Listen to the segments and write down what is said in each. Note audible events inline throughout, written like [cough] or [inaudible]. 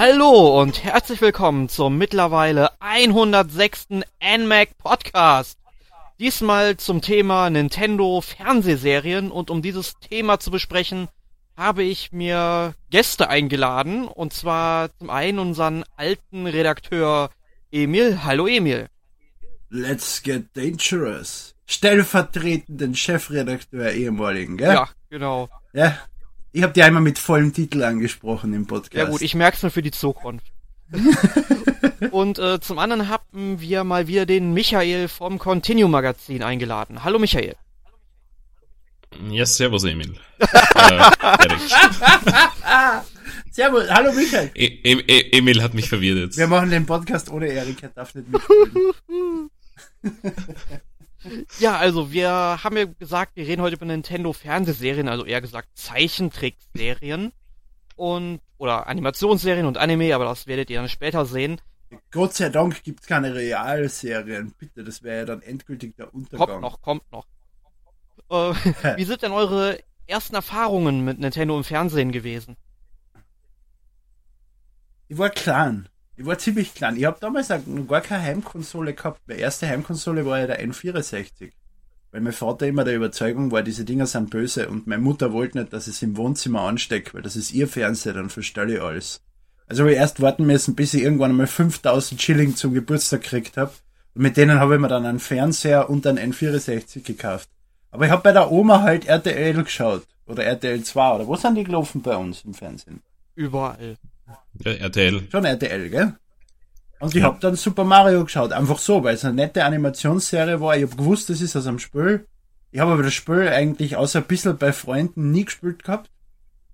Hallo und herzlich willkommen zum mittlerweile 106. NMAC Podcast. Diesmal zum Thema Nintendo Fernsehserien und um dieses Thema zu besprechen, habe ich mir Gäste eingeladen und zwar zum einen unseren alten Redakteur Emil. Hallo Emil. Let's get dangerous. Stellvertretenden Chefredakteur ehemaligen, gell? Ja, genau. Ja, ich habe die einmal mit vollem Titel angesprochen im Podcast. Ja gut, ich merk's nur für die Zukunft. [laughs] und äh, zum anderen haben wir mal wieder den Michael vom Continue Magazin eingeladen. Hallo Michael. Ja, servus Emil. [laughs] äh, [laughs] servus, hallo Michael. E e Emil hat mich verwirrt jetzt. Wir machen den Podcast ohne Erik, er darf nicht mitspielen. [laughs] Ja, also wir haben ja gesagt, wir reden heute über Nintendo Fernsehserien, also eher gesagt Zeichentrickserien und oder Animationsserien und Anime, aber das werdet ihr dann später sehen. Gott sei Dank gibt's keine Realserien, bitte, das wäre ja dann endgültig der Untergang. Kommt noch, kommt noch. Äh, [laughs] wie sind denn eure ersten Erfahrungen mit Nintendo im Fernsehen gewesen? Ich war klein. Ich war ziemlich klein. Ich habe damals gar keine Heimkonsole gehabt. Meine erste Heimkonsole war ja der N64. Weil mein Vater immer der Überzeugung war, diese Dinger sind böse und meine Mutter wollte nicht, dass ich es im Wohnzimmer anstecke, weil das ist ihr Fernseher, dann verstelle ich alles. Also habe ich erst warten müssen, bis ich irgendwann einmal 5000 Schilling zum Geburtstag gekriegt habe. Und mit denen habe ich mir dann einen Fernseher und einen N64 gekauft. Aber ich habe bei der Oma halt RTL geschaut. Oder RTL 2. Oder wo sind die gelaufen bei uns im Fernsehen? Überall. Ja, RTL. Schon RTL, gell? Und ich ja. hab dann Super Mario geschaut, einfach so, weil es eine nette Animationsserie war. Ich hab gewusst, das ist aus einem Spiel. Ich habe aber das Spiel eigentlich außer ein bisschen bei Freunden nie gespielt gehabt.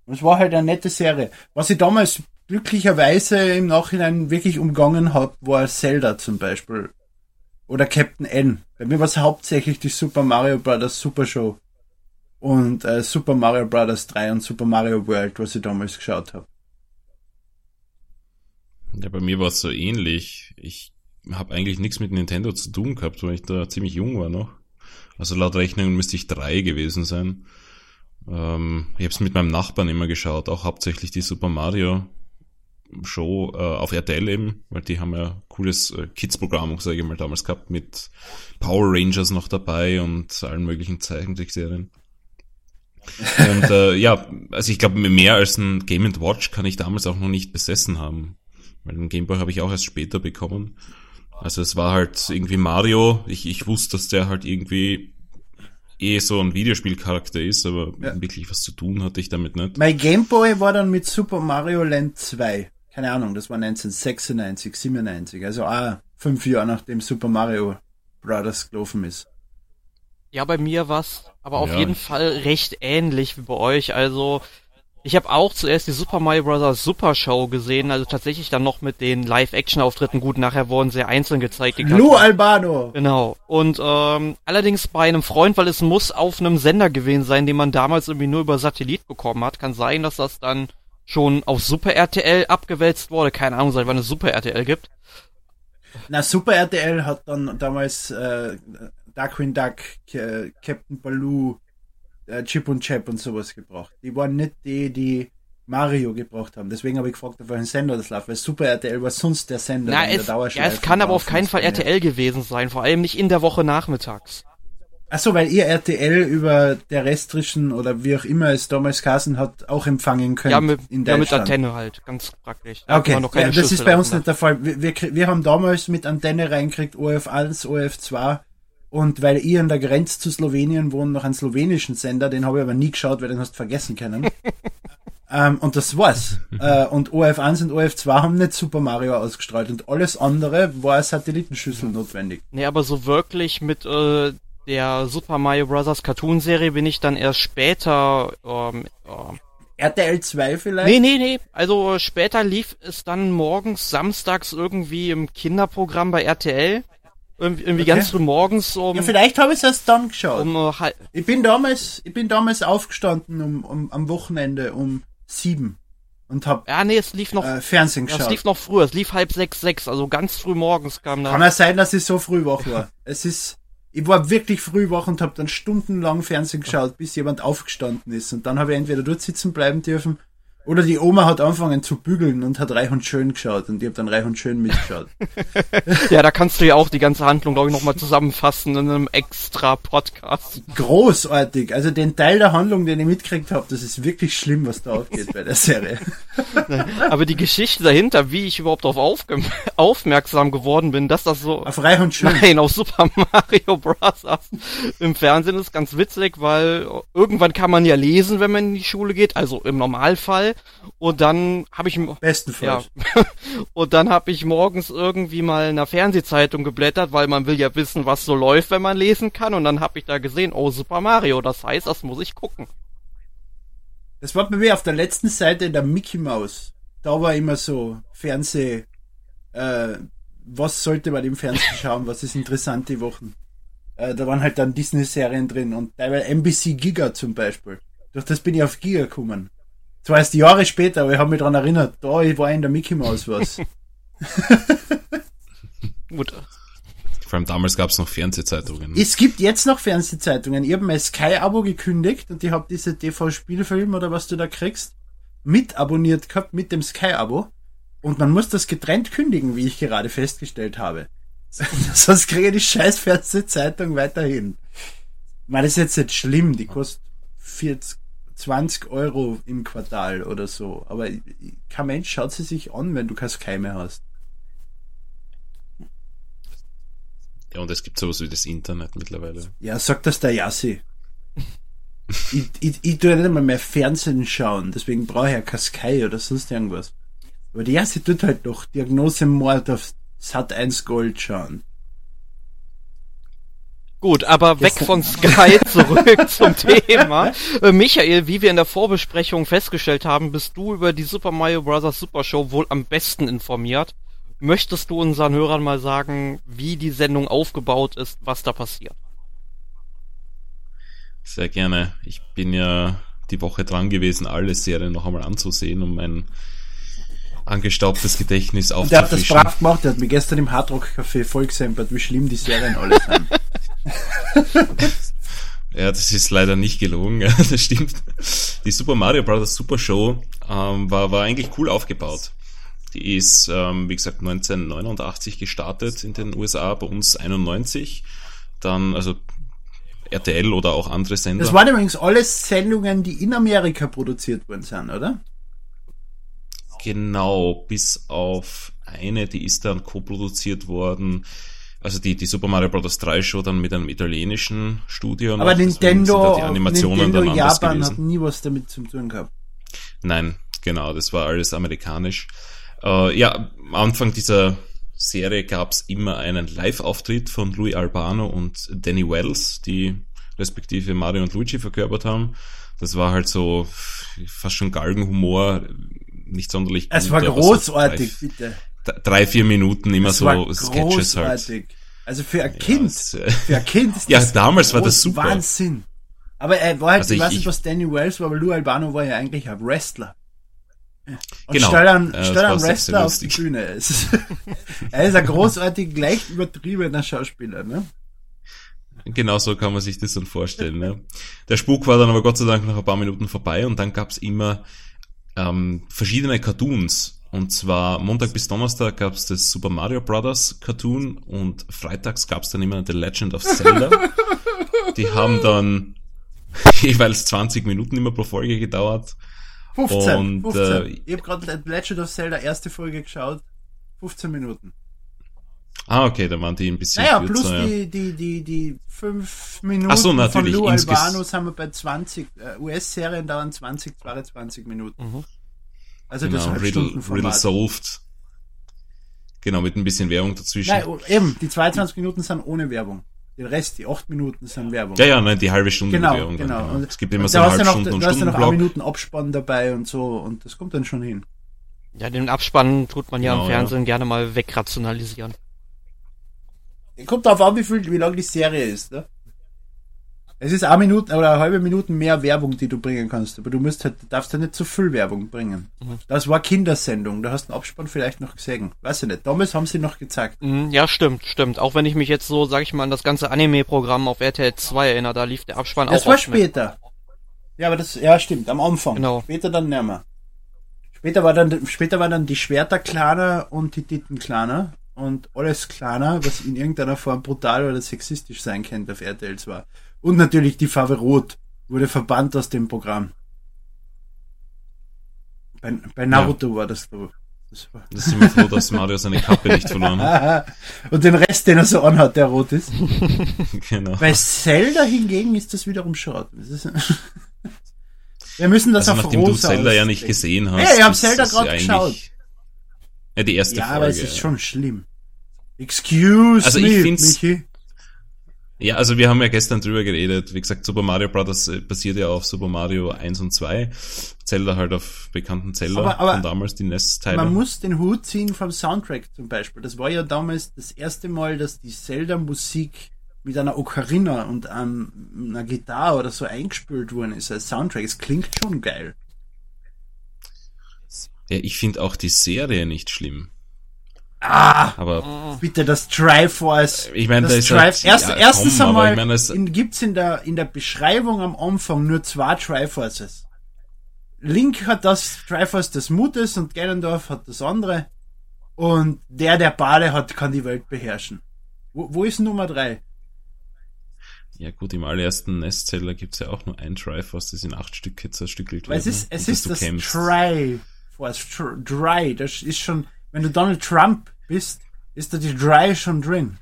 Und es war halt eine nette Serie. Was ich damals glücklicherweise im Nachhinein wirklich umgangen hab, war Zelda zum Beispiel. Oder Captain N. Bei mir war es hauptsächlich die Super Mario Bros. Super Show. Und äh, Super Mario Bros. 3 und Super Mario World, was ich damals geschaut habe. Ja, bei mir war es so ähnlich. Ich habe eigentlich nichts mit Nintendo zu tun gehabt, weil ich da ziemlich jung war noch. Also laut Rechnung müsste ich drei gewesen sein. Ähm, ich habe es mit meinem Nachbarn immer geschaut, auch hauptsächlich die Super Mario Show äh, auf RTL eben, weil die haben ja cooles äh, Kids-Programm, sage ich mal, damals gehabt, mit Power Rangers noch dabei und allen möglichen Zeichentrickserien. [laughs] und äh, ja, also ich glaube, mehr als ein Game Watch kann ich damals auch noch nicht besessen haben. Weil den Gameboy habe ich auch erst später bekommen. Also es war halt irgendwie Mario. Ich, ich wusste, dass der halt irgendwie eh so ein Videospielcharakter ist, aber ja. wirklich was zu tun hatte ich damit nicht. Mein Gameboy war dann mit Super Mario Land 2. Keine Ahnung, das war 1996, 97. Also ah, fünf Jahre nachdem Super Mario Brothers gelaufen ist. Ja, bei mir war's aber auf ja. jeden Fall recht ähnlich wie bei euch. Also ich habe auch zuerst die Super Mario Bros. Super Show gesehen, also tatsächlich dann noch mit den Live-Action-Auftritten. Gut, nachher wurden sie einzeln gezeigt. Lou Albano! Genau. Und ähm, allerdings bei einem Freund, weil es muss auf einem Sender gewesen sein, den man damals irgendwie nur über Satellit bekommen hat. Kann sein, dass das dann schon auf Super RTL abgewälzt wurde. Keine Ahnung, seit wann es Super RTL gibt. Na, Super RTL hat dann damals äh, Darkwing Duck, äh, Captain Baloo, äh, Chip und Chap und sowas gebracht. Die waren nicht die, die Mario gebracht haben. Deswegen habe ich gefragt, auf welchen Sender das läuft, weil Super RTL war sonst der Sender Na, es, der Ja, es kann aber auf keinen Fall RTL gewesen sein, vor allem nicht in der Woche nachmittags. Achso, weil ihr RTL über terrestrischen oder wie auch immer es damals Kassen hat, auch empfangen könnt. Ja, mit, in ja, mit Antenne halt, ganz praktisch. Da okay, ja, das ist bei uns nicht der Fall. Wir, wir, wir haben damals mit Antenne reingekriegt, OF1, OF2 und weil ich an der Grenze zu Slowenien wohne, noch einen slowenischen Sender, den habe ich aber nie geschaut, weil den hast du vergessen können. [laughs] ähm, und das war's. Äh, und OF1 und OF2 haben nicht Super Mario ausgestrahlt und alles andere war Satellitenschüssel notwendig. Nee, aber so wirklich mit äh, der Super Mario Bros. Cartoon-Serie bin ich dann erst später ähm, äh, RTL 2 vielleicht? Nee, nee, nee. Also später lief es dann morgens, samstags irgendwie im Kinderprogramm bei RTL. Irgendwie, irgendwie okay. ganz früh morgens um. Ja, vielleicht habe ich es erst dann geschaut. Um, uh, ich bin damals, ich bin damals aufgestanden um, um am Wochenende um sieben. und hab Ja, nee, es lief noch, äh, Fernsehen es geschaut. lief noch früher, es lief halb sechs, sechs, also ganz früh morgens kam Kann da. ja sein, dass ich so früh wach war. [laughs] Es ist, ich war wirklich früh wach und habe dann stundenlang Fernsehen geschaut, bis jemand aufgestanden ist. Und dann habe ich entweder dort sitzen bleiben dürfen oder die Oma hat angefangen zu bügeln und hat Reich und Schön geschaut und ich habe dann Reich und Schön mitgeschaut. [laughs] Ja, da kannst du ja auch die ganze Handlung, glaube ich, nochmal zusammenfassen in einem extra Podcast. Großartig. Also den Teil der Handlung, den ich mitgekriegt habe, das ist wirklich schlimm, was da aufgeht bei der Serie. [laughs] Aber die Geschichte dahinter, wie ich überhaupt darauf aufmerksam geworden bin, dass das so Auf Reich und Schön. Nein, auf Super [laughs] Mario Bros. im Fernsehen ist ganz witzig, weil irgendwann kann man ja lesen, wenn man in die Schule geht, also im Normalfall. Und dann habe ich ja, Bestenfalls. [laughs] und dann habe ich morgens irgendwie mal in einer Fernsehzeitung geblättert, weil man will ja wissen, was so läuft, wenn man lesen kann. Und dann habe ich da gesehen, oh Super Mario, das heißt, das muss ich gucken. Das war bei mir auf der letzten Seite der Mickey Mouse. Da war immer so Fernseh, äh, was sollte man im Fernsehen schauen, was ist interessant die Wochen. Äh, da waren halt dann Disney-Serien drin und teilweise NBC Giga zum Beispiel. Durch das bin ich auf Giga gekommen. Zwar erst Jahre später, aber ich habe mich daran erinnert, da war in der Mickey Mouse was. [laughs] Gut. Vor allem damals gab es noch Fernsehzeitungen. es gibt jetzt noch Fernsehzeitungen. Ich habe mein Sky-Abo gekündigt und ich habe diese TV-Spielfilm oder was du da kriegst, mit abonniert gehabt mit dem Sky-Abo. Und man muss das getrennt kündigen, wie ich gerade festgestellt habe. [laughs] Sonst kriege ich die scheiß Fernsehzeitung weiterhin. Ich meine, das ist jetzt nicht schlimm, die kostet 40, 20 Euro im Quartal oder so. Aber kein Mensch schaut sie sich an, wenn du kein Sky mehr hast. Ja, und es gibt sowas wie das Internet mittlerweile. Ja, sagt das der Yassi. [laughs] ich, ich, ich tue ja nicht einmal mehr Fernsehen schauen, deswegen brauche ich ja kein Sky oder sonst irgendwas. Aber der Yassi tut halt noch Diagnose Mord auf Sat 1 Gold schauen. Gut, aber weg von Sky [laughs] zurück zum Thema. Äh, Michael, wie wir in der Vorbesprechung festgestellt haben, bist du über die Super Mario Bros. Super Show wohl am besten informiert. Möchtest du unseren Hörern mal sagen, wie die Sendung aufgebaut ist, was da passiert? Sehr gerne. Ich bin ja die Woche dran gewesen, alle Serien noch einmal anzusehen, um mein angestaubtes Gedächtnis Und der hat das aufzufrischen. brav gemacht, der hat mir gestern im Hardrock Café voll gesempert, wie schlimm die Serien alle sind. [laughs] [laughs] Ja, das ist leider nicht gelogen, [laughs] ja, das stimmt. Die Super Mario Bros. Super Show ähm, war, war eigentlich cool aufgebaut. Die ist, ähm, wie gesagt, 1989 gestartet in den USA, bei uns 91. Dann, also RTL oder auch andere Sender. Das waren übrigens alles Sendungen, die in Amerika produziert worden sind, oder? Genau, bis auf eine, die ist dann co-produziert worden. Also die, die Super Mario Bros. 3 Show dann mit einem italienischen Studio. Aber deswegen Nintendo, die Animationen Nintendo dann Japan gewesen. hat nie was damit zu tun gehabt. Nein, genau, das war alles amerikanisch. Äh, ja, am Anfang dieser Serie gab's immer einen Live-Auftritt von Louis Albano und Danny Wells, die respektive Mario und Luigi verkörpert haben. Das war halt so fast schon Galgenhumor, nicht sonderlich Es gut, war großartig, bitte. Drei, vier Minuten immer Es so Sketches halt. Also für ein Kind, es, äh, für ein Kind ist Ja, das damals war das super. Wahnsinn. Aber er war halt, Also ich, weiß nicht, ich- was Danny Wells war, aber Lou Albano war ja eigentlich ein Wrestler. Und Genau. stell einen, Äh, das stell einen Wrestler auf die. Bühne. Ist, [laughs] er ist ein großartig, leicht übertriebener Schauspieler, ne? Genau so kann man sich das dann vorstellen. Ne? Der Spuk war dann aber Gott sei Dank nach ein paar Minuten vorbei und dann gab's immer ähm, verschiedene Cartoons. Und zwar Montag bis Donnerstag gab's das Super Mario Brothers Cartoon und freitags gab's dann immer The Legend of Zelda. [laughs] Die haben dann [laughs] jeweils 20 Minuten immer pro Folge gedauert. 15, Und, 15. äh, ich habe gerade Legend of Zelda erste Folge geschaut. 15 Minuten. Ah, okay, da waren die ein bisschen Naja, kürzer. plus ja. die, die, die, die fünf Minuten Ach so, von natürlich, Lou insges- Albano sind wir bei 20. Äh, US-Serien dauern 20, 22 Minuten. Mhm. Also Genau, das ist Riddle, Riddle. Solved. Genau, mit ein bisschen Werbung dazwischen. Nein, oh, eben, die 22 Minuten sind ohne Werbung. Den Rest, die 8 Minuten sind Werbung. Ja, ja, nein, die halbe Stunde genau, Werbung. dann, genau. Und, Es gibt immer so du noch, Halbstunden- und da hast du noch eine Stundenblock. Minuten Abspann dabei und so und das kommt dann schon hin. Ja, den Abspann tut man ja Genau, im Fernsehen gerne mal wegrationalisieren. Kommt darauf an, wie viel, wie lang die Serie ist, ne? Es ist eine Minute oder eine halbe Minute mehr Werbung, die du bringen kannst, aber du musst halt, darfst halt nicht zu viel Werbung bringen. Mhm. Das war Kindersendung, da hast du den Abspann vielleicht noch gesehen. Weiß ich nicht. Damals haben sie noch gezeigt. Mhm, Ja, stimmt, stimmt. Auch wenn ich mich jetzt so, sag ich mal, an das ganze Anime-Programm auf RTL 2 erinnere, da lief der Abspann Das auch war oft mit. später. Ja, aber das, ja, stimmt, am Anfang. Genau. Später dann nicht mehr. Später war dann, später war dann die Schwerter kleiner und die Titten kleiner und alles kleiner, was in irgendeiner Form brutal oder sexistisch sein könnte auf RTL 2. Und natürlich die Farbe Rot wurde verbannt aus dem Programm. Bei, bei Naruto war das so. Das war Da sind wir froh, dass Mario seine Kappe nicht verloren hat. [laughs] und den Rest, den er so anhat, der rot ist. [laughs] Genau. Bei Zelda hingegen ist das wiederum schade. Das ist [laughs] Wir müssen das Also auf nachdem du rosa Zelda ja nicht gesehen hast. Ja, ich hab ist Zelda das ja eigentlich- geschaut. Ja, die erste Ja, Folge. aber es ist schon schlimm. Excuse Also me, ich find's- Michi. Ja, also wir haben ja gestern drüber geredet. Wie gesagt, Super Mario Bros. äh, basiert ja auf Super Mario 1 und 2. Zelda halt auf bekannten Zelda Aber- aber von damals, die NES-Teile. Man muss den Hut ziehen vom Soundtrack zum Beispiel. Das war ja damals das erste Mal, dass die Zelda-Musik mit einer Ocarina und ähm, einer Gitarre oder so eingespielt worden ist als Soundtrack. Es klingt schon geil. Ja, ich finde auch die Serie nicht schlimm. Ah, Aber bitte das Triforce. ich meine, das da ist Trife- halt, Erst, ja, erstens komm, einmal ich meine, es, in, gibt's in der, in der Beschreibung am Anfang nur zwei Triforces. Link hat das Triforce des Mutes und Ganondorf hat das andere. Und der, der Bade hat, kann die Welt beherrschen. Wo, wo ist Nummer drei? ja gut, im allerersten NES-Zelda gibt's ja auch nur ein Triforce, das in acht Stücke zerstückelt es wird, ist, ne? es ist du das kämpfst. Triforce. Tr Dry. Das ist schon, wenn du Donald Trump bist, ist da die Dry schon drin.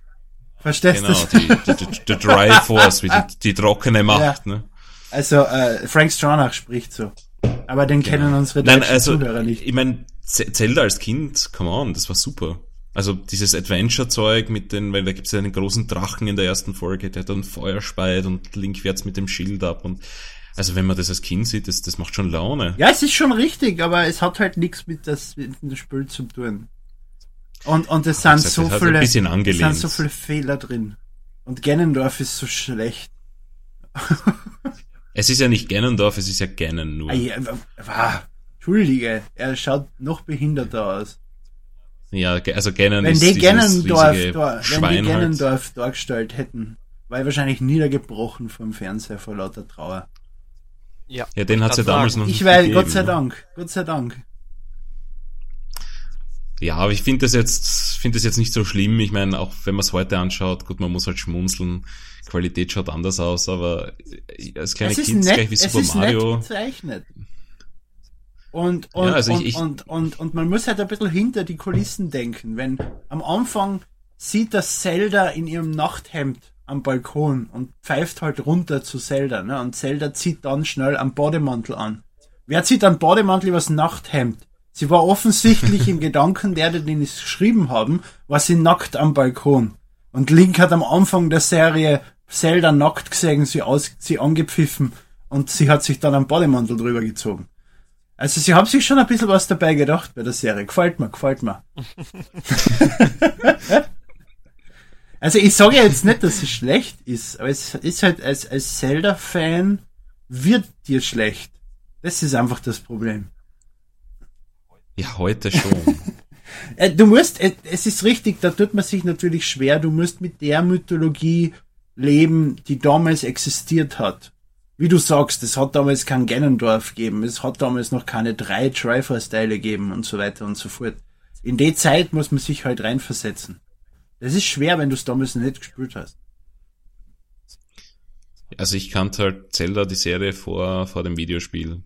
Verstehst Genau, du? die, die, die, die Dry [laughs] Force, wie die, die trockene Macht, ne? Also, äh, Frank Stronach spricht so. Aber den kennen unsere Nein, also, Zuhörer nicht. ich meine, Zelda als Kind, come on, das war super. Also dieses Adventure-Zeug mit den, weil da gibt's ja einen großen Drachen in der ersten Folge, der dann Feuer speit und Link wärts mit dem Schild ab und also wenn man das als Kind sieht, das, das macht schon Laune. Ja, es ist schon richtig, aber es hat halt nichts mit, das, mit dem Spiel zu tun. Und, und es sind so viele, es sind so viele Fehler drin. Und Ganondorf ist so schlecht. Es ist ja nicht Ganondorf, es ist ja Ganon nur. Ah, ja, ah, Entschuldige, er schaut noch behinderter aus. Ja, also Ganon Wenn ist die riesige da, wenn die Schwein halt. Dargestellt hätten, war er wahrscheinlich niedergebrochen vom Fernseher vor lauter Trauer. Ja, Ja, den hat's ja damals sagen. noch Ich nicht weiß, gegeben, Gott sei ne? Dank, Gott sei Dank. Ja, aber ich finde das jetzt, finde das jetzt nicht so schlimm. Ich meine, auch wenn man es heute anschaut, gut, man muss halt schmunzeln. Qualität schaut anders aus, aber als kleines es ist Kind ist nett, gleich wie es Super ist Mario. nett gezeichnet. Und, und, Ja, also ich- und, ich- und, und, und man muss halt ein bisschen hinter die Kulissen denken. Wenn am Anfang sieht das Zelda in ihrem Nachthemd am Balkon und pfeift halt runter zu Zelda, ne? Und Zelda zieht dann schnell am Bademantel an. Wer zieht einen Bademantel übers Nachthemd? Sie war offensichtlich im [laughs] Gedanken der, den es geschrieben haben, war sie nackt am Balkon. Und Link hat am Anfang der Serie Zelda nackt gesehen, sie, aus, sie angepfiffen und sie hat sich dann am Bademantel drüber gezogen. Also sie haben sich schon ein bisschen was dabei gedacht bei der Serie. Gefällt mir, gefällt mir. [laughs] [laughs] also ich sage ja jetzt nicht, dass es schlecht ist, aber es ist halt als, als Zelda-Fan wird dir schlecht. Das ist einfach das Problem. Ja, heute schon. [laughs] Äh, Du musst, äh, es ist richtig, da tut man sich natürlich schwer, du musst mit der Mythologie leben, die damals existiert hat. Wie du sagst, es hat damals kein Ganondorf gegeben, es hat damals noch keine drei Triforce-Teile gegeben und so weiter und so fort. In die Zeit muss man sich halt reinversetzen. Das ist schwer, wenn du es damals nicht gespielt hast. Also ich kannte halt Zelda, die Serie, vor, vor dem Videospiel.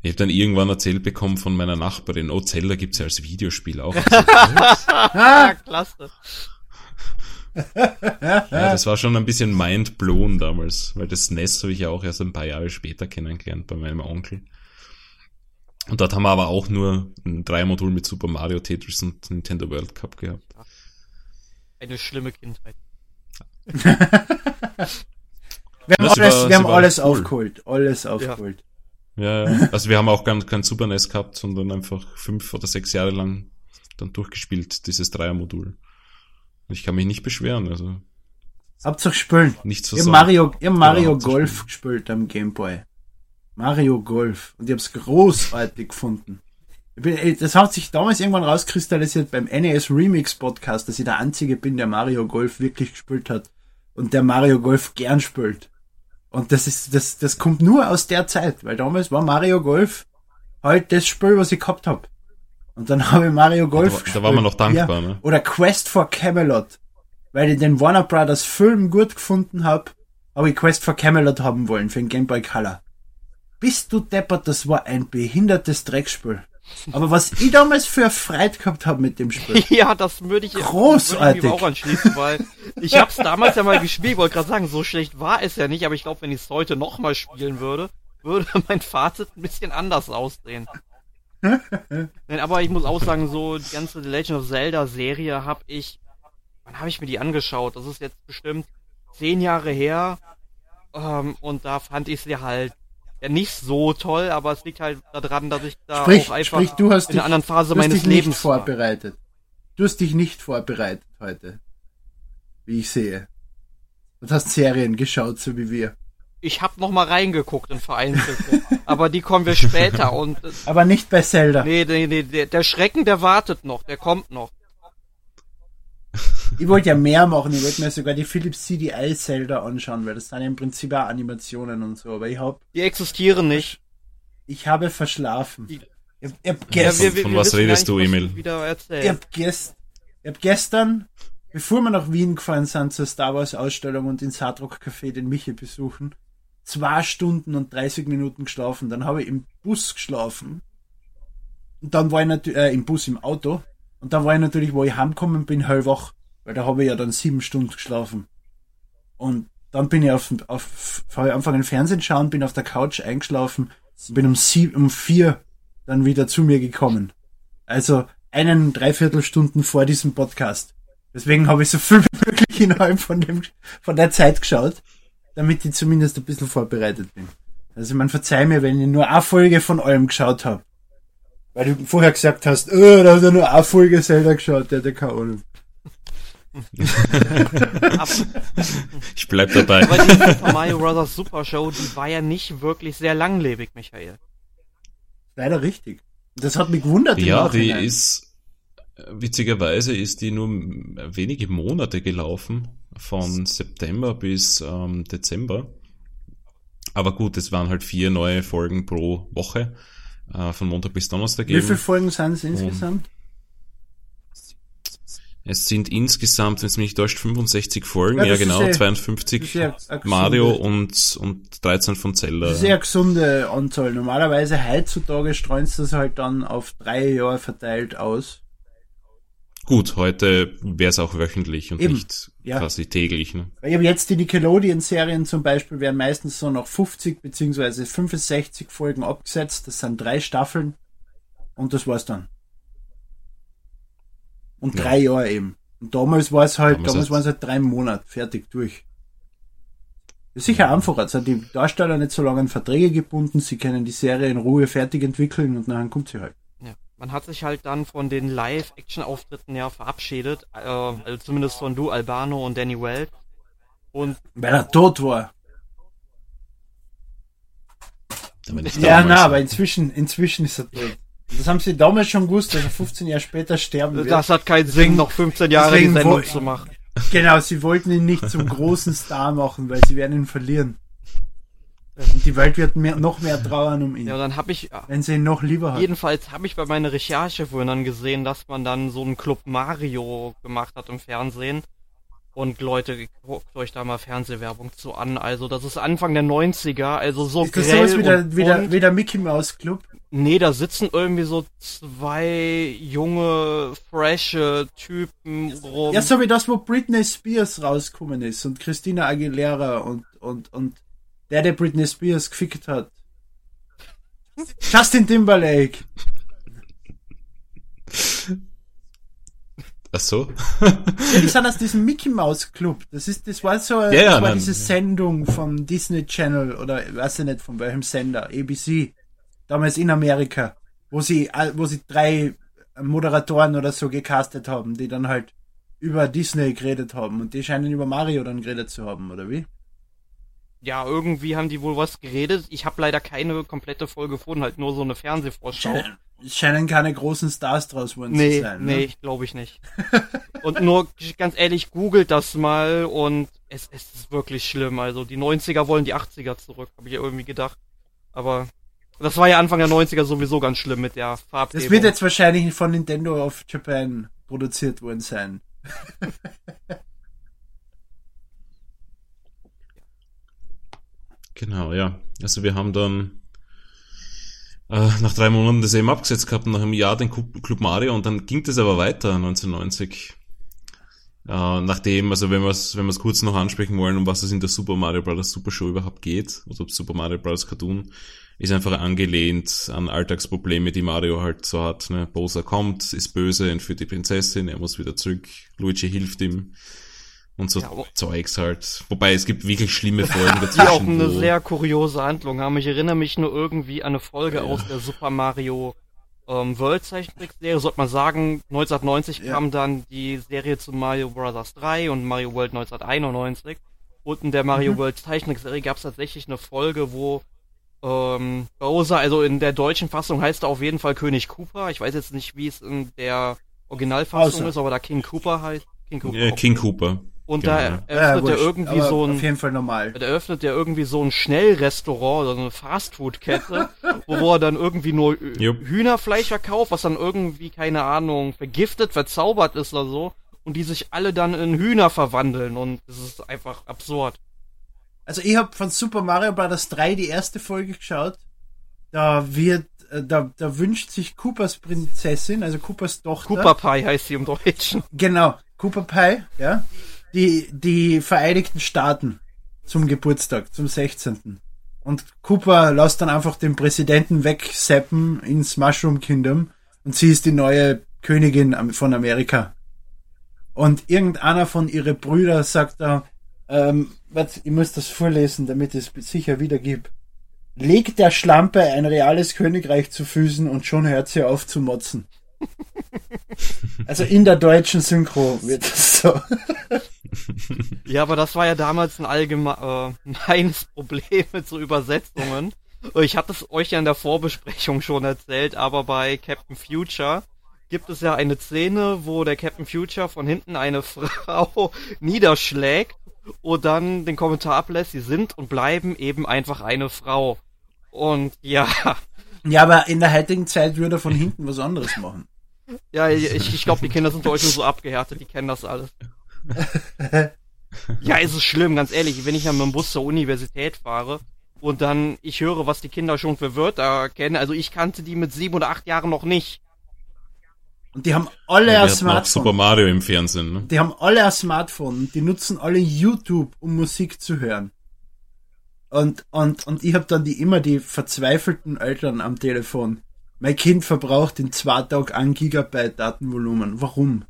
Ich habe dann irgendwann erzählt bekommen von meiner Nachbarin, oh, Zelda gibt's ja als Videospiel auch. [laughs] Ah, klasse. ja, das war schon ein bisschen mind blown damals, weil das NES habe ich ja auch erst ein paar Jahre später kennengelernt bei meinem Onkel. Und dort haben wir aber auch nur ein Dreiermodul mit Super Mario, Tetris und Nintendo World Cup gehabt. Eine schlimme Kindheit. [laughs] Wir haben Ja, alles, war- wir haben alles cool. aufgeholt. Alles aufgeholt. Ja, ja. also wir haben auch gar kein Super NES gehabt, sondern einfach fünf oder sechs Jahre lang dann durchgespielt, dieses Dreiermodul. Und ich kann mich nicht beschweren, also Hauptsache spielen. Nichts Ich hab versagen. Mario, hab Mario Hauptsache Golf gespielt am Gameboy. Mario Golf. Und ich hab's großartig gefunden. Das hat sich damals irgendwann rauskristallisiert beim NES Remix Podcast, dass ich der Einzige bin, der Mario Golf wirklich gespielt hat. Und der Mario Golf gern spielt. Und das ist, das, das kommt nur aus der Zeit, weil damals war Mario Golf halt das Spiel, was ich gehabt hab. Und dann [laughs] habe ich Mario Golf da, da gespielt. war man noch dankbar, Ja. ne? Oder Quest for Camelot. Weil ich den Warner Brothers Film gut gefunden hab, habe ich Quest for Camelot haben wollen für den Game Boy Color. Bist du deppert, das war ein behindertes Dreckspiel. Aber was ich damals für Freude gehabt habe mit dem Spiel. [laughs] Ja, das würde ich, Großartig. würde ich mir auch anschließen, weil ich [laughs] hab's damals ja mal gespielt, ich wollte gerade sagen, so schlecht war es ja nicht, aber ich glaube, wenn ich es heute nochmal spielen würde, würde [laughs] mein Fazit ein bisschen anders aussehen. Nein, aber ich muss auch sagen, so die ganze The Legend of Zelda Serie habe ich, wann habe ich mir die angeschaut? Das ist jetzt bestimmt zehn Jahre her ähm, und da fand ich sie halt ja nicht so toll, aber es liegt halt daran, dass ich da Sprich, auch einfach sprich, du hast in dich, einer anderen Phase du hast meines dich nicht Lebens war. vorbereitet. Du hast dich nicht vorbereitet heute. Wie ich sehe. Und hast Serien geschaut, so wie wir. Ich hab noch mal reingeguckt in vereinzelte, [laughs] aber die kommen wir später und Aber nicht bei Zelda. nee, nee, nee, der, der Schrecken, der wartet noch, der kommt noch. [laughs] Ich wollte ja mehr machen. Ich wollte mir sogar die Philips CDI Zelda anschauen, weil das sind ja im Prinzip auch Animationen und so. Aber ich hab, Die existieren nicht. ich habe verschlafen. Die- Ich, ich hab Ja, gestern, Von was redest du, Emil? Ich erzählt. hab gest, ich hab gestern, bevor wir nach Wien gefahren sind zur Star Wars Ausstellung und ins Hardrock Café den Michi besuchen, zwei Stunden und 30 Minuten geschlafen. Dann habe ich im Bus geschlafen. Und dann war ich natürlich, äh, im Bus, im Auto. Und dann war ich natürlich, wo ich heimgekommen bin, hellwach. Weil da habe ich ja dann sieben Stunden geschlafen. Und dann bin ich auf, auf, habe ich angefangen Fernsehen schauen, bin auf der Couch eingeschlafen, bin um sieben, um vier dann wieder zu mir gekommen. Also einen Dreiviertelstunden vor diesem Podcast. Deswegen habe ich so viel wie möglich [laughs] innerhalb von dem, von der Zeit geschaut, damit ich zumindest ein bisschen vorbereitet bin. Also man verzeih mir, wenn ich nur eine Folge von allem geschaut habe. Weil du vorher gesagt hast, oh, da hat er nur eine Folge Zelda geschaut, der hat ja keine Ahnung. [laughs] Ich bleib dabei. aber die Super Mario Bros. Super Show, die war ja nicht wirklich sehr langlebig, Michael. Leider richtig. Das hat mich gewundert. Ja, die ist, witzigerweise ist die nur wenige Monate gelaufen, von September bis ähm, Dezember. Aber gut, es waren halt vier neue Folgen pro Woche, äh, von Montag bis Donnerstag Wie viele. Folgen sind es insgesamt? Es sind insgesamt, wenn es mich nicht täuscht, 65 Folgen, Ja, ja, genau, eh- 52 das ist ja eine Mario und, und 13 von Zelda. Das ist ja eine gesunde Anzahl. Normalerweise heutzutage streuen sie das halt dann auf drei Jahre verteilt aus. Gut, heute wäre es auch wöchentlich und Eben, nicht ja. quasi täglich. Ne? Weil ich habe jetzt die Nickelodeon-Serien zum Beispiel werden meistens so nach 50 beziehungsweise 65 Folgen abgesetzt. Das sind drei Staffeln und das war's dann. Und Ja. drei Jahre eben. Und damals war es halt, Damals damals waren es halt drei Monate fertig durch. Das ist sicher einfacher. Jetzt sind die Darsteller nicht so lange an Verträge gebunden, sie können die Serie in Ruhe fertig entwickeln und dann kommt sie halt. Man hat sich halt dann von den Live-Action-Auftritten ja verabschiedet, äh, also zumindest von Du, Albano und Danny Wells. Und Weil er tot war. Ja, na, aber inzwischen, inzwischen ist er tot. Das haben sie damals schon gewusst, dass er 15 Jahre später sterben wird. das hat keinen Sinn, noch 15 Jahre die deswegen Sendung wo- zu machen. Genau, sie wollten ihn nicht zum [laughs] großen Star machen, weil sie werden ihn verlieren. Und die Welt wird mehr, noch mehr trauern um ihn, Ja, dann habe ich, äh, wenn sie ihn noch lieber hat. jedenfalls habe ich bei meiner Recherche vorhin dann gesehen, dass man dann so einen Club Mario gemacht hat im Fernsehen. Und Leute, guckt euch da mal Fernsehwerbung zu an. Also das ist Anfang der 90er, also so ist das grell sowas wie der, und wie, der, bunt. wie der Mickey Mouse Club? Nee, da sitzen irgendwie so zwei junge, frische Typen rum. Ja, so wie das, wo Britney Spears rausgekommen ist und Christina Aguilera und, und, und der, der Britney Spears gefickt hat. Justin Timberlake. Ach so? Ja, die sind aus diesem Mickey Mouse Club. Das ist, das war so, Ja, das war diese Sendung vom Disney Channel oder weiß ich nicht von welchem Sender, ABC. Damals in Amerika, wo sie, wo sie drei Moderatoren oder so gecastet haben, die dann halt über Disney geredet haben und die scheinen über Mario dann geredet zu haben, oder wie? Ja, irgendwie haben die wohl was geredet. Ich habe leider keine komplette Folge gefunden, halt nur so eine Fernsehvorschau. Scheinen, scheinen keine großen Stars draus Nee, zu sein. nee, Ne? glaube ich nicht. und nur ganz ehrlich, googelt das mal und es, es ist wirklich schlimm. Also die 90er wollen die 80er zurück, habe ich ja irgendwie gedacht. Aber das war ja Anfang der 90er sowieso ganz schlimm mit der Farbgebung. Das wird jetzt wahrscheinlich von Nintendo of Japan produziert worden sein. [laughs] Genau, ja. Also wir haben dann äh, nach drei Monaten das eben abgesetzt gehabt und nach einem Jahr den Club Mario und dann ging das aber weiter 1990. Äh, nachdem, also wenn wir es wenn wir es kurz noch ansprechen wollen, um was es in der Super Mario Bros. Super Show überhaupt geht, oder ob Super Mario Bros. Cartoon, ist einfach angelehnt an Alltagsprobleme, die Mario halt so hat. Ne? Bowser kommt, ist böse, entführt die Prinzessin, er muss wieder zurück, Luigi hilft ihm und so Ja, Zeugs halt. Wobei es gibt wirklich schlimme Folgen die auch dazwischen. eine sehr kuriose Handlung haben. Ich erinnere mich nur irgendwie an eine Folge aus der Super Mario ähm, World Zeichentrickserie. Sollte man sagen, 1990 Ja. kam dann die Serie zu Mario Bros. 3 und Mario World 1991. Und in der Mario Mhm. World Zeichentrickserie gab es tatsächlich eine Folge, wo ähm, Bowser, also in der deutschen Fassung heißt er auf jeden Fall König Cooper. Ich weiß jetzt nicht, wie es in der Originalfassung Außer. ist, aber da King Cooper heißt. King Cooper. äh, King Cooper. Und genau. da Ja, eröffnet er wurscht, irgendwie so ein Auf jeden Fall normal. da eröffnet er irgendwie so ein Schnellrestaurant oder so eine Fastfood-Kette, wo, wo er dann irgendwie nur Ö- Jupp. Hühnerfleisch verkauft, was dann irgendwie, keine Ahnung, vergiftet, verzaubert ist oder so. Und die sich alle dann in Hühner verwandeln und das ist einfach absurd. Also ich habe von Super Mario Bros. 3 die erste Folge geschaut. Da wird, äh, da, da wünscht sich Coopers Prinzessin, also Coopers Tochter. Cooper Pie heißt sie im Deutschen. Genau, Cooper Pie, ja. Die, die Vereinigten Staaten zum Geburtstag, zum 16. Und Cooper lässt dann einfach den Präsidenten wegseppen ins Mushroom Kingdom und sie ist die neue Königin von Amerika. Und irgendeiner von ihre Brüder sagt da, ähm, warte, ich muss das vorlesen, damit ich es sicher wiedergib. Legt der Schlampe ein reales Königreich zu Füßen und schon hört sie auf zu motzen. [laughs] Also in der deutschen Synchro wird das so. [laughs] Ja, aber das war ja damals ein allgemeines Problem mit so Übersetzungen. Ich hatte es euch ja in der Vorbesprechung schon erzählt, aber bei Captain Future gibt es ja eine Szene, wo der Captain Future von hinten eine [laughs] Frau niederschlägt und dann den Kommentar ablässt, sie sind und bleiben eben einfach eine Frau. Und ja, Ja, aber in der heutigen Zeit würde er von hinten was anderes machen. ja, ich, ich glaube, die Kinder sind heute so abgehärtet, die kennen das alles. [laughs] Ja, es ist schlimm, ganz ehrlich. Wenn ich dann mit dem Bus zur Universität fahre und dann ich höre, was die Kinder schon für Wörter kennen, also ich kannte die mit sieben oder acht Jahren noch nicht. Und die haben alle Ja, ein auch Super Smartphone. Mario im Fernsehen. Ne? Die haben alle ein Smartphone. und Die nutzen alle YouTube, um Musik zu hören. Und, und, und ich habe dann die immer die verzweifelten Eltern am Telefon. Mein Kind verbraucht in zwei Tagen ein Gigabyte Datenvolumen. Warum?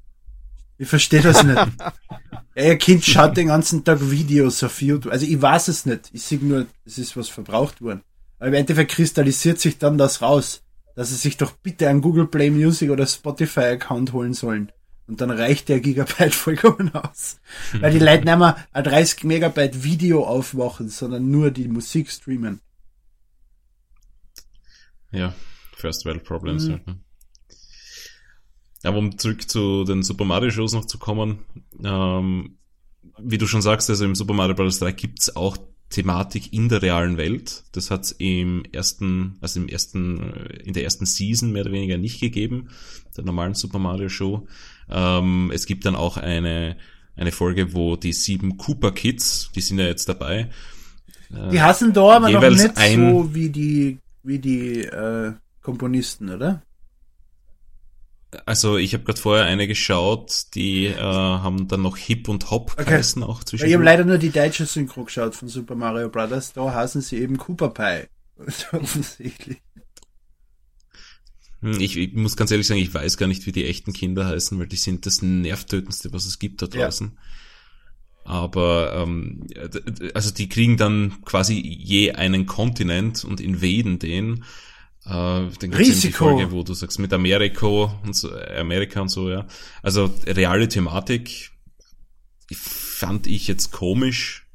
Ich verstehe das nicht. [laughs] ja, ihr Kind schaut den ganzen Tag Videos auf YouTube. Also ich weiß es nicht. Ich sehe nur, es ist was verbraucht worden. Aber im Endeffekt kristallisiert sich dann das raus, dass sie sich doch bitte einen Google Play Music oder Spotify Account holen sollen. Und dann reicht der Gigabyte [laughs] vollkommen aus. Weil die Leute nicht mehr ein 30 Megabyte Video aufmachen, sondern nur die Musik streamen. Ja, First World Problems Mhm. halt. Ne? Aber um zurück zu den Super Mario Shows noch zu kommen, ähm, wie du schon sagst, also im Super Mario Bros. 3 gibt's auch Thematik in der realen Welt. Das hat's im ersten, also im ersten, äh, in der ersten Season mehr oder weniger nicht gegeben, der normalen Super Mario Show. Ähm, es gibt dann auch eine, eine Folge, wo die sieben Cooper Kids, die sind ja jetzt dabei, Die hassen da aber noch nicht ein- so wie die, wie die äh, Komponisten, oder? Also ich habe gerade vorher eine geschaut, die äh, haben dann noch Hip und Hop Okay. geheißen auch zwischen. ich habe leider nur die deutsche Synchro geschaut von Super Mario Brothers. Da heißen sie eben Cooper Pie. [laughs] Offensichtlich. Hm, Ich, ich muss ganz ehrlich sagen, ich weiß gar nicht, wie die echten Kinder heißen, weil die sind das nervtötendste, was es gibt da Ja. draußen. Aber ähm, also die kriegen dann quasi je einen Kontinent und invaden den. Äh, dann gibt's Risiko. eben die Folge, wo du sagst mit Amerika und so, Amerika und so, ja. Also reale Thematik fand ich jetzt komisch.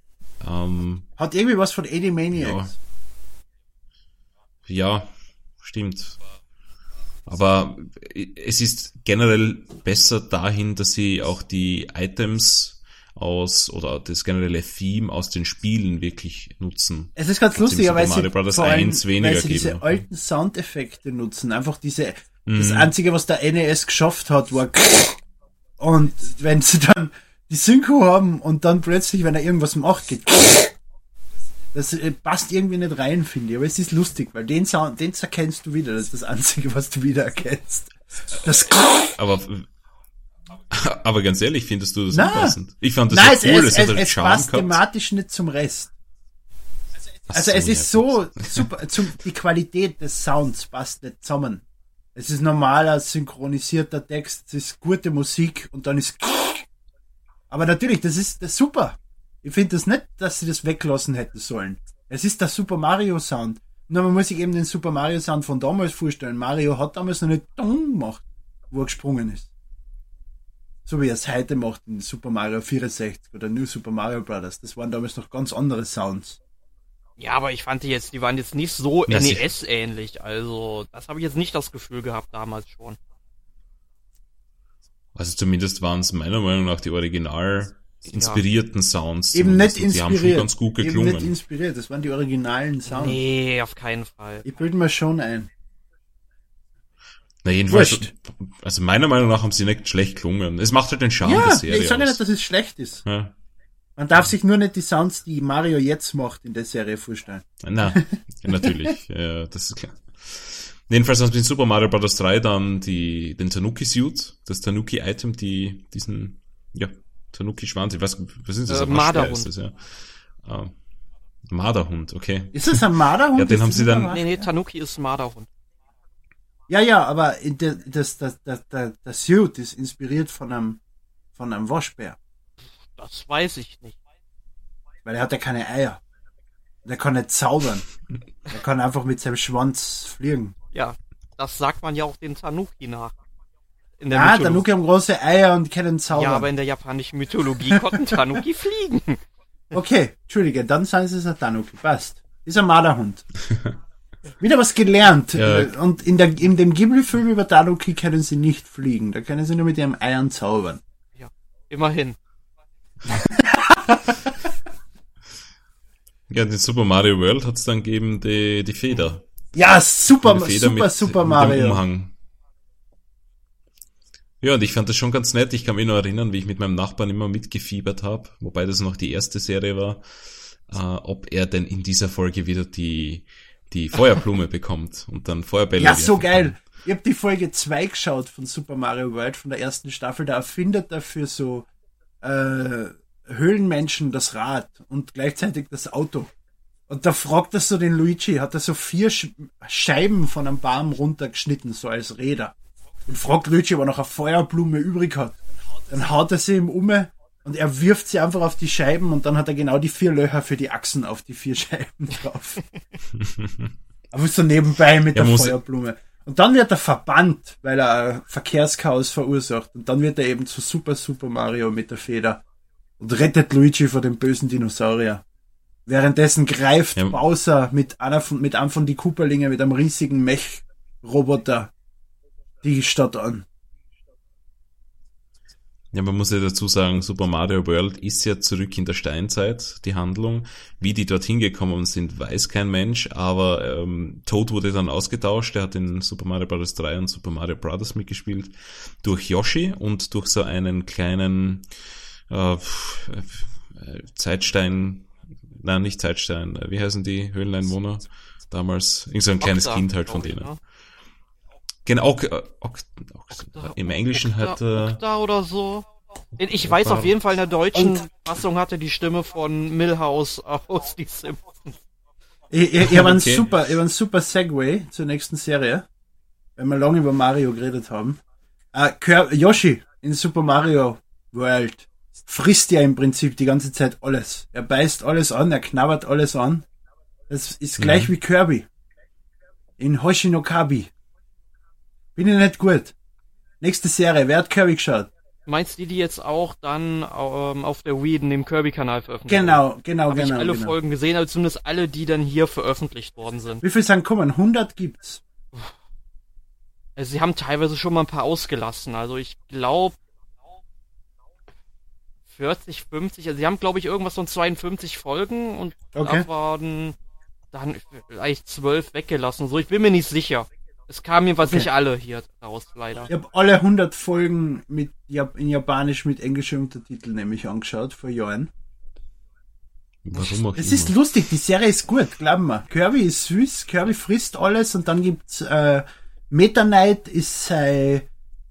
Ähm, Hat irgendwie was von Eddie Maniacs. ja, stimmt. Aber es ist generell besser dahin, dass sie auch die Items aus oder das generelle Theme aus den Spielen wirklich nutzen. Es ist ganz lustig, Mario sie, Bros. vor allem, 1 weniger weil sie diese geben. alten Soundeffekte nutzen. Einfach diese, Mhm. das einzige, was der NES geschafft hat, war und wenn sie dann die Synchro haben und dann plötzlich, wenn er irgendwas macht, geht das äh, passt irgendwie nicht rein, finde ich. Aber es ist lustig, weil den Sound, den erkennst du wieder. Das ist das Einzige, was du wieder erkennst. Das Aber, aber ganz ehrlich, findest du das Na. unpassend? Ich fand das Nein, ja cool, es, das es, es, halt es passt gehabt. thematisch nicht zum Rest. Ach Also es ist so super, zum, die Qualität des Sounds passt nicht zusammen. Es ist normaler, synchronisierter Text, es ist gute Musik und dann ist aber natürlich, das ist das ist super. Ich finde das nicht, dass sie das weglassen hätten sollen. Es ist der Super Mario Sound. Nur man muss sich eben den Super Mario Sound von damals vorstellen. Mario hat damals noch nicht Dong gemacht, wo er gesprungen ist. So wie er es heute macht in Super Mario 64 oder New Super Mario Brothers. Das waren damals noch ganz andere Sounds. Ja, aber ich fand die jetzt, die waren jetzt nicht so NES-ähnlich. Also, das habe ich jetzt nicht das Gefühl gehabt damals schon. Also zumindest waren es meiner Meinung nach die original inspirierten Sounds. Eben nicht. Und Die haben schon inspiriert. ganz gut Eben geklungen. nicht inspiriert. Das waren die originalen Sounds. Nee, auf keinen Fall. Ich bilde mir schon ein. Na jedenfalls, Wurscht. also meiner Meinung nach haben sie nicht schlecht gelungen. Es macht halt den Charme Ja, der Serie ich sage aus. nicht, dass es schlecht ist. Ja. Man darf sich nur nicht die Sounds, die Mario jetzt macht, in der Serie vorstellen. Na, ja, [laughs] natürlich, ja, das ist klar. Jedenfalls haben sie in Super Mario Bros. 3 dann die, den Tanuki-Suit, das Tanuki-Item, die, diesen, ja, Tanuki-Schwanz, ich weiß, was ist das? Äh, Marderhund. ist das, ja. Ah, Marderhund, okay. Ist das ein Marderhund? Ja, den Ist haben sie dann-? Nee, nee, Tanuki ist ein Marderhund. Ja, ja, aber in der, das, das, das, das, das Suit ist inspiriert von einem, von einem Waschbär. Das weiß ich nicht. Weil er hat ja keine Eier. Der kann nicht zaubern. [laughs] Er kann einfach mit seinem Schwanz fliegen. Ja, das sagt man ja auch den Tanuki nach. In der Ja, Mythologie. Tanuki haben große Eier und können zaubern. Ja, aber in der japanischen Mythologie konnten Tanuki fliegen. [laughs] Okay, Entschuldige, dann sagen sie es ein Tanuki. Passt. Ist ein Marderhund. [laughs] Wieder was gelernt. Ja. Und in, der, in dem Ghibli-Film über Tanuki können sie nicht fliegen. Da können sie nur mit ihren Eiern zaubern. Immerhin. [laughs] Ja, in Super Mario World hat es dann gegeben die, die Feder. Ja, super, Die Feder super, mit, super mit dem Mario. Umhang. Ja, und ich fand das schon ganz nett. Ich kann mich noch erinnern, wie ich mit meinem Nachbarn immer mitgefiebert habe, wobei das noch die erste Serie war, äh, ob er denn in dieser Folge wieder die, die Feuerblume [laughs] bekommt und dann Feuerbälle Ja, so werfen kann. geil. Ich habe die Folge 2 geschaut von Super Mario World, von der ersten Staffel. Da erfindet er für so äh, Höhlenmenschen das Rad und gleichzeitig das Auto. Und da fragt er so den Luigi, hat er so vier Sch Scheiben von einem Baum runtergeschnitten, so als Räder. Und fragt Luigi, ob er noch eine Feuerblume übrig hat. Dann haut er sie ihm um und er wirft sie einfach auf die Scheiben und dann hat er genau die vier Löcher für die Achsen auf die vier [laughs] Scheiben drauf. [laughs] Aber so nebenbei mit Ja, der Feuerblume. Und dann wird er verbannt, weil er Verkehrschaos verursacht. Und dann wird er eben zu Super Super Mario mit der Feder und rettet Luigi vor dem bösen Dinosaurier. Währenddessen greift Ja. Bowser mit einer von, mit einem von die Cooperlinge mit einem riesigen Mech-Roboter die Stadt an. Ja, man muss ja dazu sagen, Super Mario World ist ja zurück in der Steinzeit, die Handlung. Wie die dorthin gekommen sind, weiß kein Mensch, aber ähm, Toad wurde dann ausgetauscht, er hat in Super Mario Bros. 3 und Super Mario Bros. mitgespielt, durch Yoshi und durch so einen kleinen äh, Zeitstein, nein, nicht Zeitstein, äh, wie heißen die Höhleneinwohner? Damals, irgend so ein kleines Kind halt von denen. Genau, ok, ok, ok, im Englischen Okta- hat er... Okta oder so. Ich weiß auf jeden Fall, in der deutschen Fassung hatte die Stimme von Milhouse aus Die Simpsons. Ich, ich, ich habe einen Okay. super, ich hab einen super Segway zur nächsten Serie, wenn wir lange über Mario geredet haben. Kir- Yoshi in Super Mario World frisst ja im Prinzip die ganze Zeit alles. Er beißt alles an, er knabbert alles an. Das ist gleich Mhm. wie Kirby. in Hoshinokabi. Bin ich nicht gut. Nächste Serie, wer hat Kirby geschaut? Meinst du die, die jetzt auch dann ähm, auf der Wii in dem Kirby-Kanal veröffentlicht Genau, genau, Habe genau. ich alle genau. Folgen gesehen, also zumindest alle, die dann hier veröffentlicht worden sind. Wie viel sind kommen? 100 gibt's. Also sie haben teilweise schon mal ein paar ausgelassen. Also ich glaube 40, 50. Also sie haben glaube ich irgendwas von 52 Folgen und Okay. da waren dann vielleicht 12 weggelassen. So, ich bin mir nicht sicher. Es kamen jedenfalls Okay. nicht alle hier raus, leider. Ich habe alle 100 Folgen mit Jap in Japanisch mit englischen Untertiteln nämlich angeschaut vor Jahren. Warum auch Es immer. ist lustig, die Serie ist gut, glaub mir. Kirby ist süß, Kirby frisst alles und dann gibt's äh, Meta Knight ist sein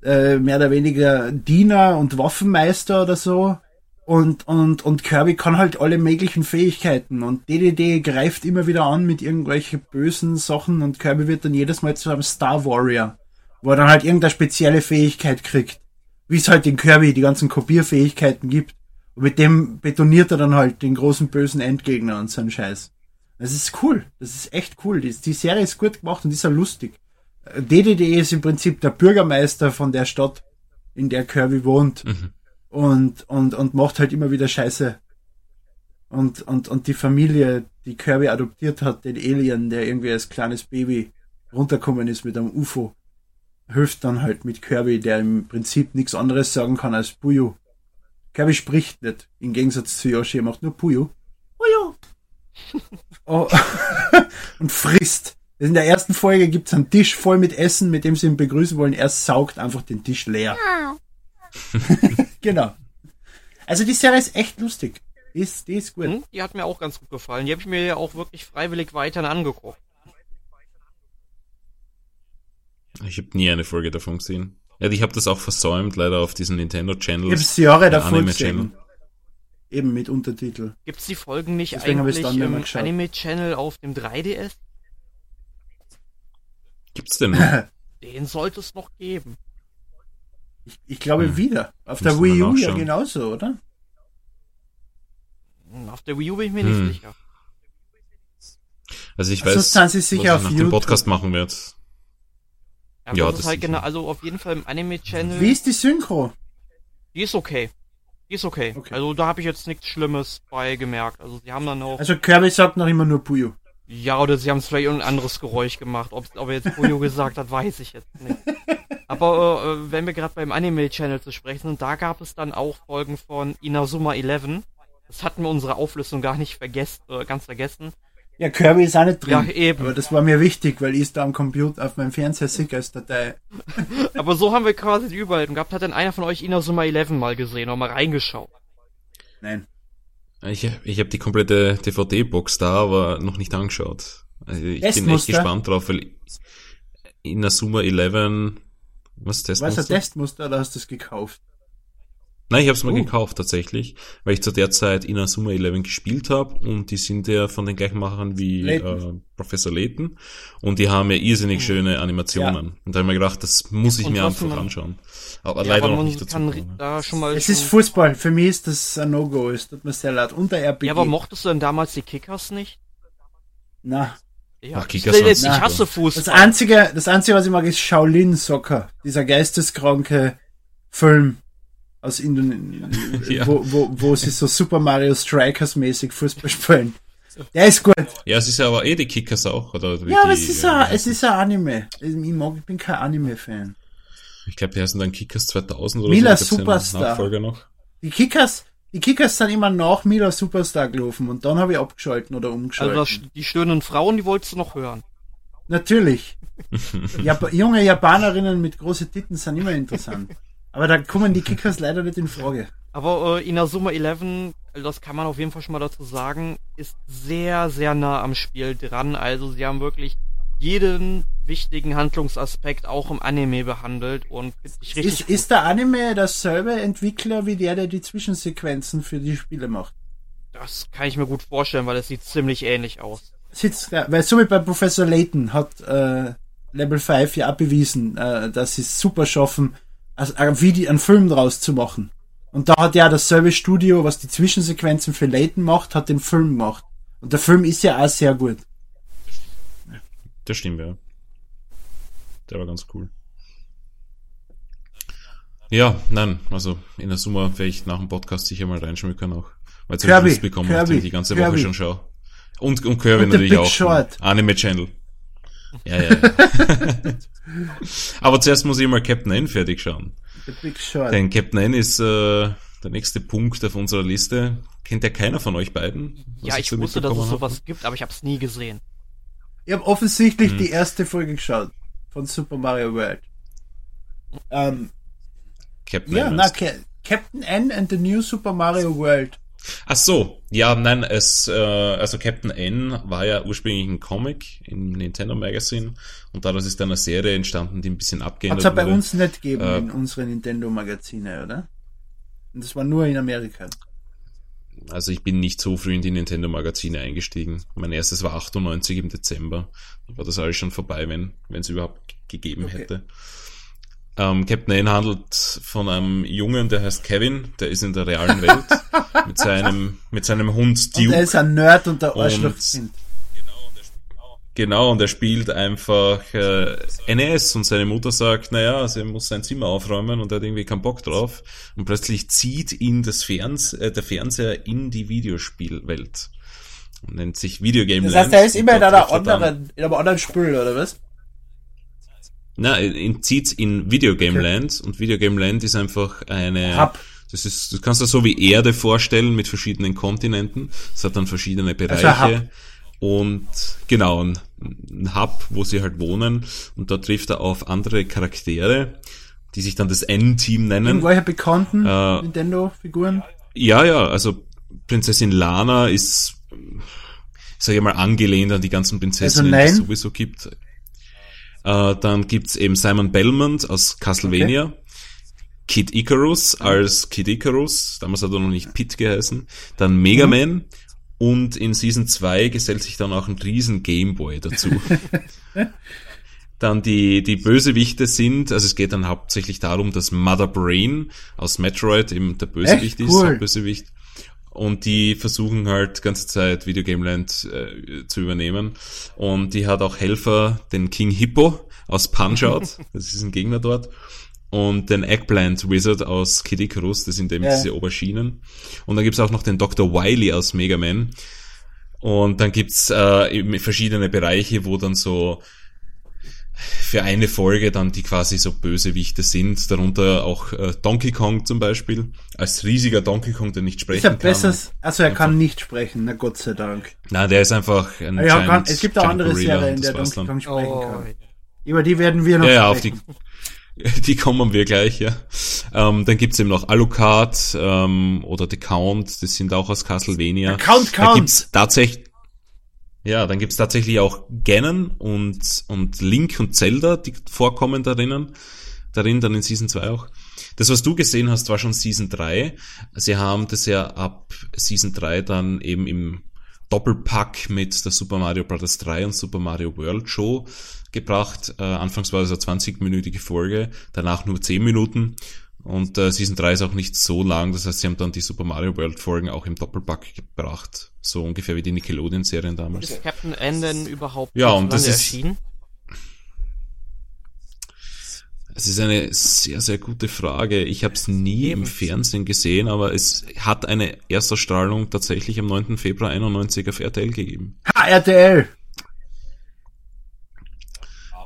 äh, mehr oder weniger Diener und Waffenmeister oder so. Und, und, und Kirby kann halt alle möglichen Fähigkeiten und DDD greift immer wieder an mit irgendwelchen bösen Sachen und Kirby wird dann jedes Mal zu einem Star Warrior, wo er dann halt irgendeine spezielle Fähigkeit kriegt. Wie es halt in Kirby die ganzen Kopierfähigkeiten gibt. Und mit dem betoniert er dann halt den großen bösen Endgegner und so einen Scheiß. Das ist cool. Das ist echt cool. Die, die Serie ist gut gemacht und ist auch lustig. DDD ist im Prinzip der Bürgermeister von der Stadt, in der Kirby wohnt. Mhm. Und, und, und macht halt immer wieder Scheiße. Und, und, und die Familie, die Kirby adoptiert hat, den Alien, der irgendwie als kleines Baby runterkommen ist mit einem UFO, hilft dann halt mit Kirby, der im Prinzip nichts anderes sagen kann als Puyo. Kirby spricht nicht, im Gegensatz zu Yoshi, er macht nur Puyo. Puyo. [laughs] oh. [laughs] und frisst. In der ersten Folge gibt's einen Tisch voll mit Essen, mit dem sie ihn begrüßen wollen. Er saugt einfach den Tisch leer. [laughs] genau. Also die Serie ist echt lustig. Die ist, die ist gut. Hm? Die hat mir auch ganz gut gefallen. Die habe ich mir ja auch wirklich freiwillig weiterhin angeguckt. Ich habe nie eine Folge davon gesehen. Ja, ich habe das auch versäumt, leider auf diesen Nintendo Ich Channel. hab's Jahre der davor Anime gesehen. Eben mit Untertitel. Gibt's die Folgen nicht Deswegen eigentlich im geschaut. Anime-Channel auf dem 3DS? Gibt's denn noch? [laughs] Den sollte es noch geben. Ich, ich glaube Hm. wieder. Auf der Müssen wir Wii U ja genauso, oder? Hm, Auf der Wii U bin ich mir Hm. nicht sicher. Also ich Also weiß, was sicher ich auf nach YouTube. dem Podcast machen werde. Aber Ja, das, das ist halt genau, also auf jeden Fall im Anime-Channel. Wie ist die Synchro? Die ist okay. Die ist okay. Okay. Also da habe ich jetzt nichts Schlimmes bei gemerkt. Also sie haben dann auch. Also Kirby sagt noch immer nur Puyo. Ja, oder sie haben es vielleicht irgendein anderes Geräusch gemacht. Ob, ob er jetzt Puyo [laughs] gesagt hat, weiß ich jetzt nicht. Aber äh, wenn wir gerade beim Anime-Channel zu sprechen sind, da gab es dann auch Folgen von Inazuma 11. Das hatten wir unsere Auflösung gar nicht vergessen, äh, ganz vergessen. Ja, Kirby ist auch nicht drin. Ja, eben. Aber das war mir wichtig, weil ich es da am Computer auf meinem Fernseher sick als Datei. [laughs] Aber so haben wir quasi die Überleitung gehabt. Hat denn einer von euch Inazuma 11 mal gesehen oder mal reingeschaut? Nein. Ich, ich habe die komplette DVD-Box da, aber noch nicht angeschaut. Also ich bin echt Testmuster? gespannt drauf, weil Inazuma 11, was Was ein Testmuster? Testmuster oder hast du es gekauft? Nein, ich habe es mal Oh. gekauft tatsächlich, weil ich zu der Zeit Inazuma 11 gespielt habe und die sind ja von den gleichen Machern wie Layton. äh, Professor Layton und die haben ja irrsinnig schöne Animationen. Und da habe ich mir gedacht, das muss ich Und mir einfach man- anschauen. Aber Ja, leider aber noch nicht dazu kann da schon mal. Es schon, ist Fußball. Für mich ist das ein No-Go. Es tut mir sehr leid. Unter RPG. ja, aber mochtest du denn damals die Kickers nicht? Na. Ja, Ach, ich, Kickers will jetzt, waren ich super. hasse Das Fußball. einzige, das einzige, was ich mag, ist Shaolin Soccer. Dieser geisteskranke Film aus Indonesien, [laughs] Ja. wo, wo, wo sie so Super Mario Strikers mäßig Fußball spielen. Der ist gut. Ja, es ist ja aber eh die Kickers auch, oder? wie Ja, aber die, es ist, äh, ein, es ist ein Anime. Ich, mag, ich bin kein Anime-Fan. Ich glaube, die heißen dann Kickers 2000 oder Mila so. Ja einen Superstar. Nachfolger noch. Die Kickers, die Kickers sind immer nach Mila Superstar gelaufen und dann habe ich abgeschalten oder umgeschaltet. Also die stöhnenden Frauen, die wolltest du noch hören. Natürlich. [laughs] Jap junge Japanerinnen mit großen Titten sind immer interessant. [laughs] Aber da kommen die Kickers leider nicht in Frage. Aber äh, Inazuma 11, also das kann man auf jeden Fall schon mal dazu sagen, ist sehr, sehr nah am Spiel dran. Also sie haben wirklich jeden wichtigen Handlungsaspekt auch im Anime behandelt und ich richtig Ist, ist der Anime dasselbe Entwickler wie der, der die Zwischensequenzen für die Spiele macht? Das kann ich mir gut vorstellen, weil es sieht ziemlich ähnlich aus. Sitzt da, weil so wie bei Professor Layton hat äh, Level 5 ja auch bewiesen, äh, dass sie es super schaffen, also ein Video, einen Film draus zu machen. Und da hat ja dasselbe Studio, was die Zwischensequenzen für Layton macht, hat den Film gemacht. Und der Film ist ja auch sehr gut. Das stimmt, ja. Der war ganz cool. Ja, nein, also in der Summe werde ich nach dem Podcast sicher mal reinschmücken auch. Weil ich Kirby, bekommen, Kirby, die ganze Woche Kirby. schon schaue. Und, und Kirby Und der natürlich Big auch. Short. Anime Channel. Ja, ja, ja. [laughs] Aber zuerst muss ich mal Captain N fertig schauen. Denn Captain N ist äh, der nächste Punkt auf unserer Liste. Kennt ja keiner von euch beiden? Ja, ich so wusste, dass es sowas habe? gibt, aber ich habe es nie gesehen. Ich habe offensichtlich Hm. die erste Folge geschaut von Super Mario World. Ähm, Captain ja, N. na, Captain N and the New Super Mario World. Ach so, ja, nein, es, äh, also Captain N war ja ursprünglich ein Comic im Nintendo Magazine und daraus ist dann eine Serie entstanden, die ein bisschen Hat's abgeändert ja bei wurde. uns nicht gegeben Äh, in unseren Nintendo-Magazine, oder? Und das war nur in Amerika. Also ich bin nicht so früh in die Nintendo Magazine eingestiegen. Mein erstes war 98 im Dezember. Da war das alles schon vorbei, wenn wenn es überhaupt gegeben Okay. hätte. Ähm, Captain N handelt von einem Jungen, der heißt Kevin, der ist in der realen Welt [laughs] mit seinem mit seinem Hund Und er Duke. ist ein Nerd und der Und- Arschlochkind. Genau, und er spielt einfach äh, NES und seine Mutter sagt, naja, also er muss sein Zimmer aufräumen und er hat irgendwie keinen Bock drauf. Und plötzlich zieht ihn das Ferns äh, der Fernseher in die Videospielwelt. Und nennt sich Videogame Das heißt, er ist immer in einer er anderen, in einem anderen Spiel, oder was? Na, ihn zieht in Videogame Okay. Land und Videogame Land ist einfach eine. Hub. Das ist, das kannst du so wie Erde vorstellen mit verschiedenen Kontinenten. Es hat dann verschiedene Also Bereiche. Und genau, ein, ein Hub, wo sie halt wohnen. Und da trifft er auf andere Charaktere, die sich dann das N-Team nennen. Irgendwelche bekannten Äh, Nintendo-Figuren? Ja, ja, also Prinzessin Lana ist, sag ich mal, angelehnt an die ganzen Prinzessinnen, Also die es sowieso gibt. Äh, dann gibt's eben Simon Belmont aus Castlevania. Kid Icarus als Kid Icarus, damals hat er noch nicht Pit geheißen. Dann Mega Mhm. Man. Und in Season 2 gesellt sich dann auch ein riesen Gameboy dazu. [laughs] Dann die, die Bösewichte sind, also es geht dann hauptsächlich darum, dass Mother Brain aus Metroid eben der Bösewicht Echt? ist, Cool. Hauptbösewicht. Und die versuchen halt ganze Zeit Videogame Land äh, zu übernehmen. Und die hat auch Helfer, den King Hippo aus Punch-Out, [laughs] das ist ein Gegner dort. Und den Eggplant Wizard aus Kid Icarus, das sind eben Ja. diese Oberschienen. Und dann gibt's auch noch den Dr. Wily aus Mega Man. Und dann gibt's äh, verschiedene Bereiche, wo dann so für eine Folge dann die quasi so Bösewichte sind, darunter auch äh, Donkey Kong zum Beispiel, als riesiger Donkey Kong, der nicht Ist sprechen er kann. besseres, also er kann nicht sprechen, na Gott sei Dank. Nein, der ist einfach ein Ja, Giant, kann, es gibt auch Giant andere Gorilla Serien, in der Donkey. Kong sprechen Oh, kann. Über die werden wir noch Ja, ja, auf die, sprechen. [laughs] die kommen wir gleich, ja. Ähm, dann gibt's eben noch Alucard ähm, oder The Count, das sind auch aus Castlevania. Der Count Da Count. gibt's tatsächlich, ja, dann gibt's tatsächlich auch Ganon und, und Link und Zelda, die vorkommen darin, darin, dann in Season 2 auch. Das, was du gesehen hast, war schon Season 3. Sie haben das ja ab Season 3 dann eben im Doppelpack mit der Super Mario Bros. 3 und Super Mario World Show gebracht. Äh, anfangs war es eine 20-minütige Folge, danach nur 10 Minuten. Und äh, Season 3 ist auch nicht so lang, das heißt, sie haben dann die Super Mario World Folgen auch im Doppelpack gebracht. So ungefähr wie die Nickelodeon-Serien damals. Ist Captain N denn überhaupt Ja, und das ist- erschienen? Es ist eine sehr, sehr gute Frage. Ich habe es nie Eben. im Fernsehen gesehen, aber es hat eine Erstausstrahlung tatsächlich am 9. Februar 91 auf RTL gegeben. Ha, RTL.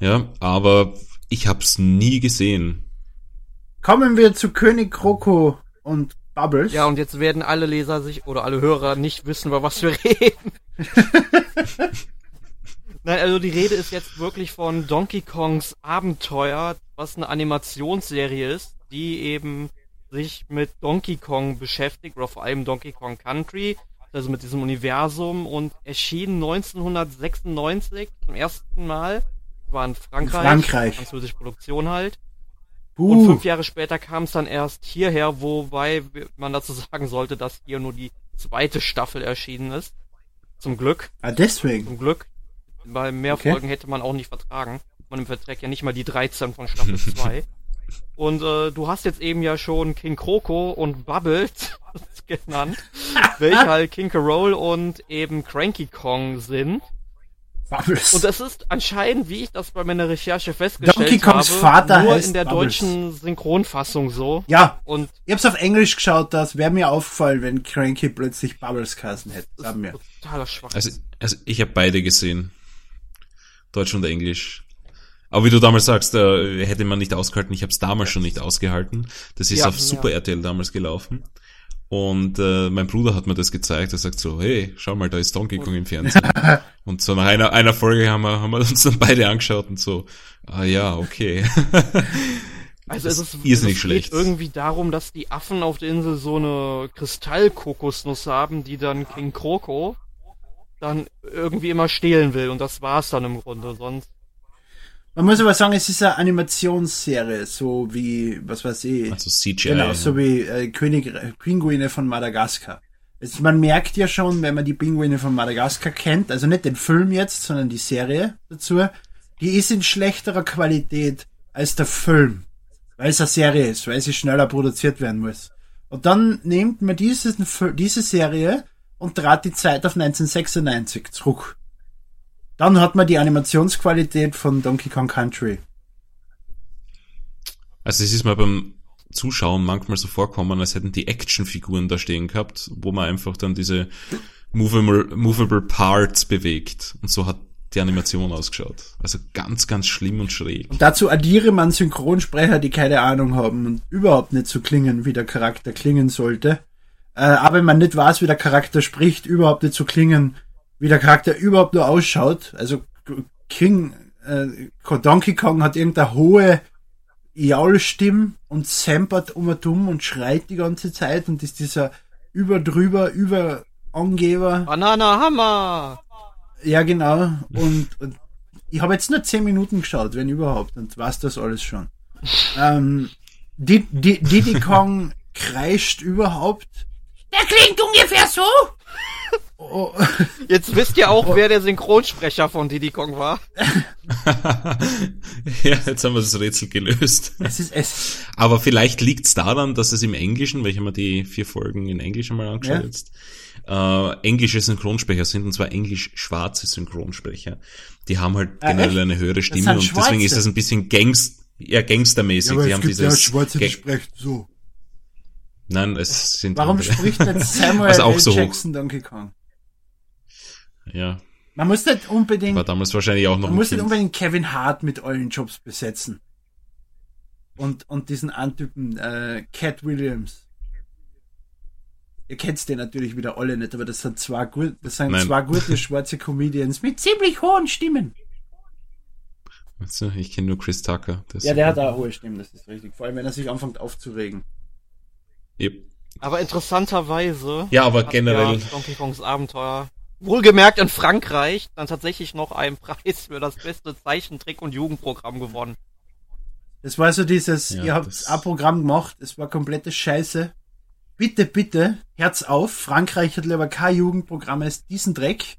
Ja, aber ich habe es nie gesehen. Kommen wir zu König Kroko und Bubbles. Ja, und jetzt werden alle Leser sich oder alle Hörer nicht wissen, über was wir reden. [laughs] Nein, also die Rede ist jetzt wirklich von Donkey Kongs Abenteuer, was eine Animationsserie ist, die eben sich mit Donkey Kong beschäftigt, oder vor allem Donkey Kong Country, also mit diesem Universum und erschien 1996 zum ersten Mal. War in Frankreich. In Frankreich. Französische Produktion halt. Buh. Und fünf Jahre später kam es dann erst hierher, wobei man dazu sagen sollte, dass hier nur die zweite Staffel erschienen ist. Zum Glück, ah, deswegen. zum Glück. Bei mehr Okay. Folgen hätte man auch nicht vertragen. Man verträgt ja nicht mal die 13 von Staffel [laughs] 2. Und äh, du hast jetzt eben ja schon King Kroko und Bubbles [laughs] genannt, welche [laughs] halt King Carol und eben Cranky Kong sind. Bubbles. Und das ist anscheinend, wie ich das bei meiner Recherche festgestellt Donkey Kongs habe, Vater nur heißt in der Bubbles. deutschen Synchronfassung so. ja, Und ich hab's auf Englisch geschaut, das wäre mir aufgefallen, wenn Cranky plötzlich Bubbles kassen hätte. wir. ist totaler. Also, also ich habe beide gesehen. Deutsch und Englisch. Aber wie du damals sagst, äh, hätte man nicht ausgehalten. Ich habe es damals schon nicht ausgehalten. Das ist Ja, auf Super ja. RTL damals gelaufen. Und äh, mein Bruder hat mir das gezeigt. Er sagt so, hey, schau mal, da ist Donkey Kong im Fernsehen. [laughs] und so nach einer, einer Folge haben wir, haben wir uns dann beide angeschaut und so, ah ja, okay. [laughs] Also es ist, ist nicht es schlecht. geht irgendwie darum, dass die Affen auf der Insel so eine Kristallkokosnuss haben, die dann King Kroko dann irgendwie immer stehlen will und das war's dann im Grunde. Sonst Man muss aber sagen, es ist eine Animationsserie, so wie, was weiß ich. also CGI. Genau, ja. so wie äh, König, äh, Pinguine von Madagaskar. Also man merkt ja schon, wenn man die Pinguine von Madagaskar kennt, also nicht den Film jetzt, sondern die Serie dazu, die ist in schlechterer Qualität als der Film, weil es eine Serie ist, weil sie schneller produziert werden muss. Und dann nimmt man dieses, diese Serie und trat die Zeit auf 1996 zurück. Dann hat man die Animationsqualität von Donkey Kong Country. Also es ist mir beim Zuschauen manchmal so vorkommen, als hätten die Actionfiguren da stehen gehabt, wo man einfach dann diese movable, movable Parts bewegt. Und so hat die Animation ausgeschaut. Also ganz, ganz schlimm und schräg. Und dazu addiere man Synchronsprecher, die keine Ahnung haben und überhaupt nicht so klingen, wie der Charakter klingen sollte. Äh, aber wenn man nicht weiß, wie der Charakter spricht, überhaupt nicht so klingen, wie der Charakter überhaupt nur ausschaut. Also King, äh, Donkey Kong hat irgendeine hohe Jaulstimme und sampert um und um und schreit die ganze Zeit und ist dieser überdrüber, überangeber. Banana Hammer! Ja, genau. Und, und ich habe jetzt nur 10 Minuten geschaut, wenn überhaupt, und weiß das alles schon. ähm, Di- Di- Diddy Kong [laughs] kreischt überhaupt. Der klingt ungefähr so. [laughs] Oh, Jetzt wisst ihr auch, wer der Synchronsprecher von Diddy Kong war. [laughs] ja, jetzt haben wir das Rätsel gelöst. es ist es. Aber vielleicht liegt es daran, dass es im Englischen, weil ich habe mir die vier Folgen in Englisch einmal angeschaut Ja. jetzt, äh, englische Synchronsprecher sind, und zwar englisch-schwarze Synchronsprecher. Die haben halt Ah, generell echt? eine höhere Stimme und deswegen Schwarze. ist das ein bisschen Gangst, ja, gangstermäßig. die haben dieses Ga- sprechen so. Nein, es sind Warum andere. spricht nicht [laughs] Samuel Also auch L. so hoch. Jackson Donkey Kong? Ja, Man muss nicht unbedingt, war damals wahrscheinlich auch noch man muss nicht unbedingt Kevin Hart mit allen Jobs besetzen. Und, und diesen Antypen, äh, Cat Williams. Ihr kennt den natürlich wieder alle nicht, aber das sind zwei gut, das sind Nein. zwei gute schwarze Comedians mit ziemlich hohen Stimmen. Du, Ich kenne nur Chris Tucker. Das Ja, der hat auch hohe Stimmen, das ist richtig. Vor allem, wenn er sich anfängt aufzuregen. Yep. Aber interessanterweise Ja, aber generell, ja Donkey Kongs Abenteuer wohlgemerkt in Frankreich dann tatsächlich noch einen Preis für das beste Zeichentrick- und Jugendprogramm gewonnen. Das war so dieses, Ja, ihr habt das- ein Programm gemacht, es war komplette Scheiße. Bitte, bitte, Herz auf, Frankreich hat lieber kein Jugendprogramm als diesen Dreck.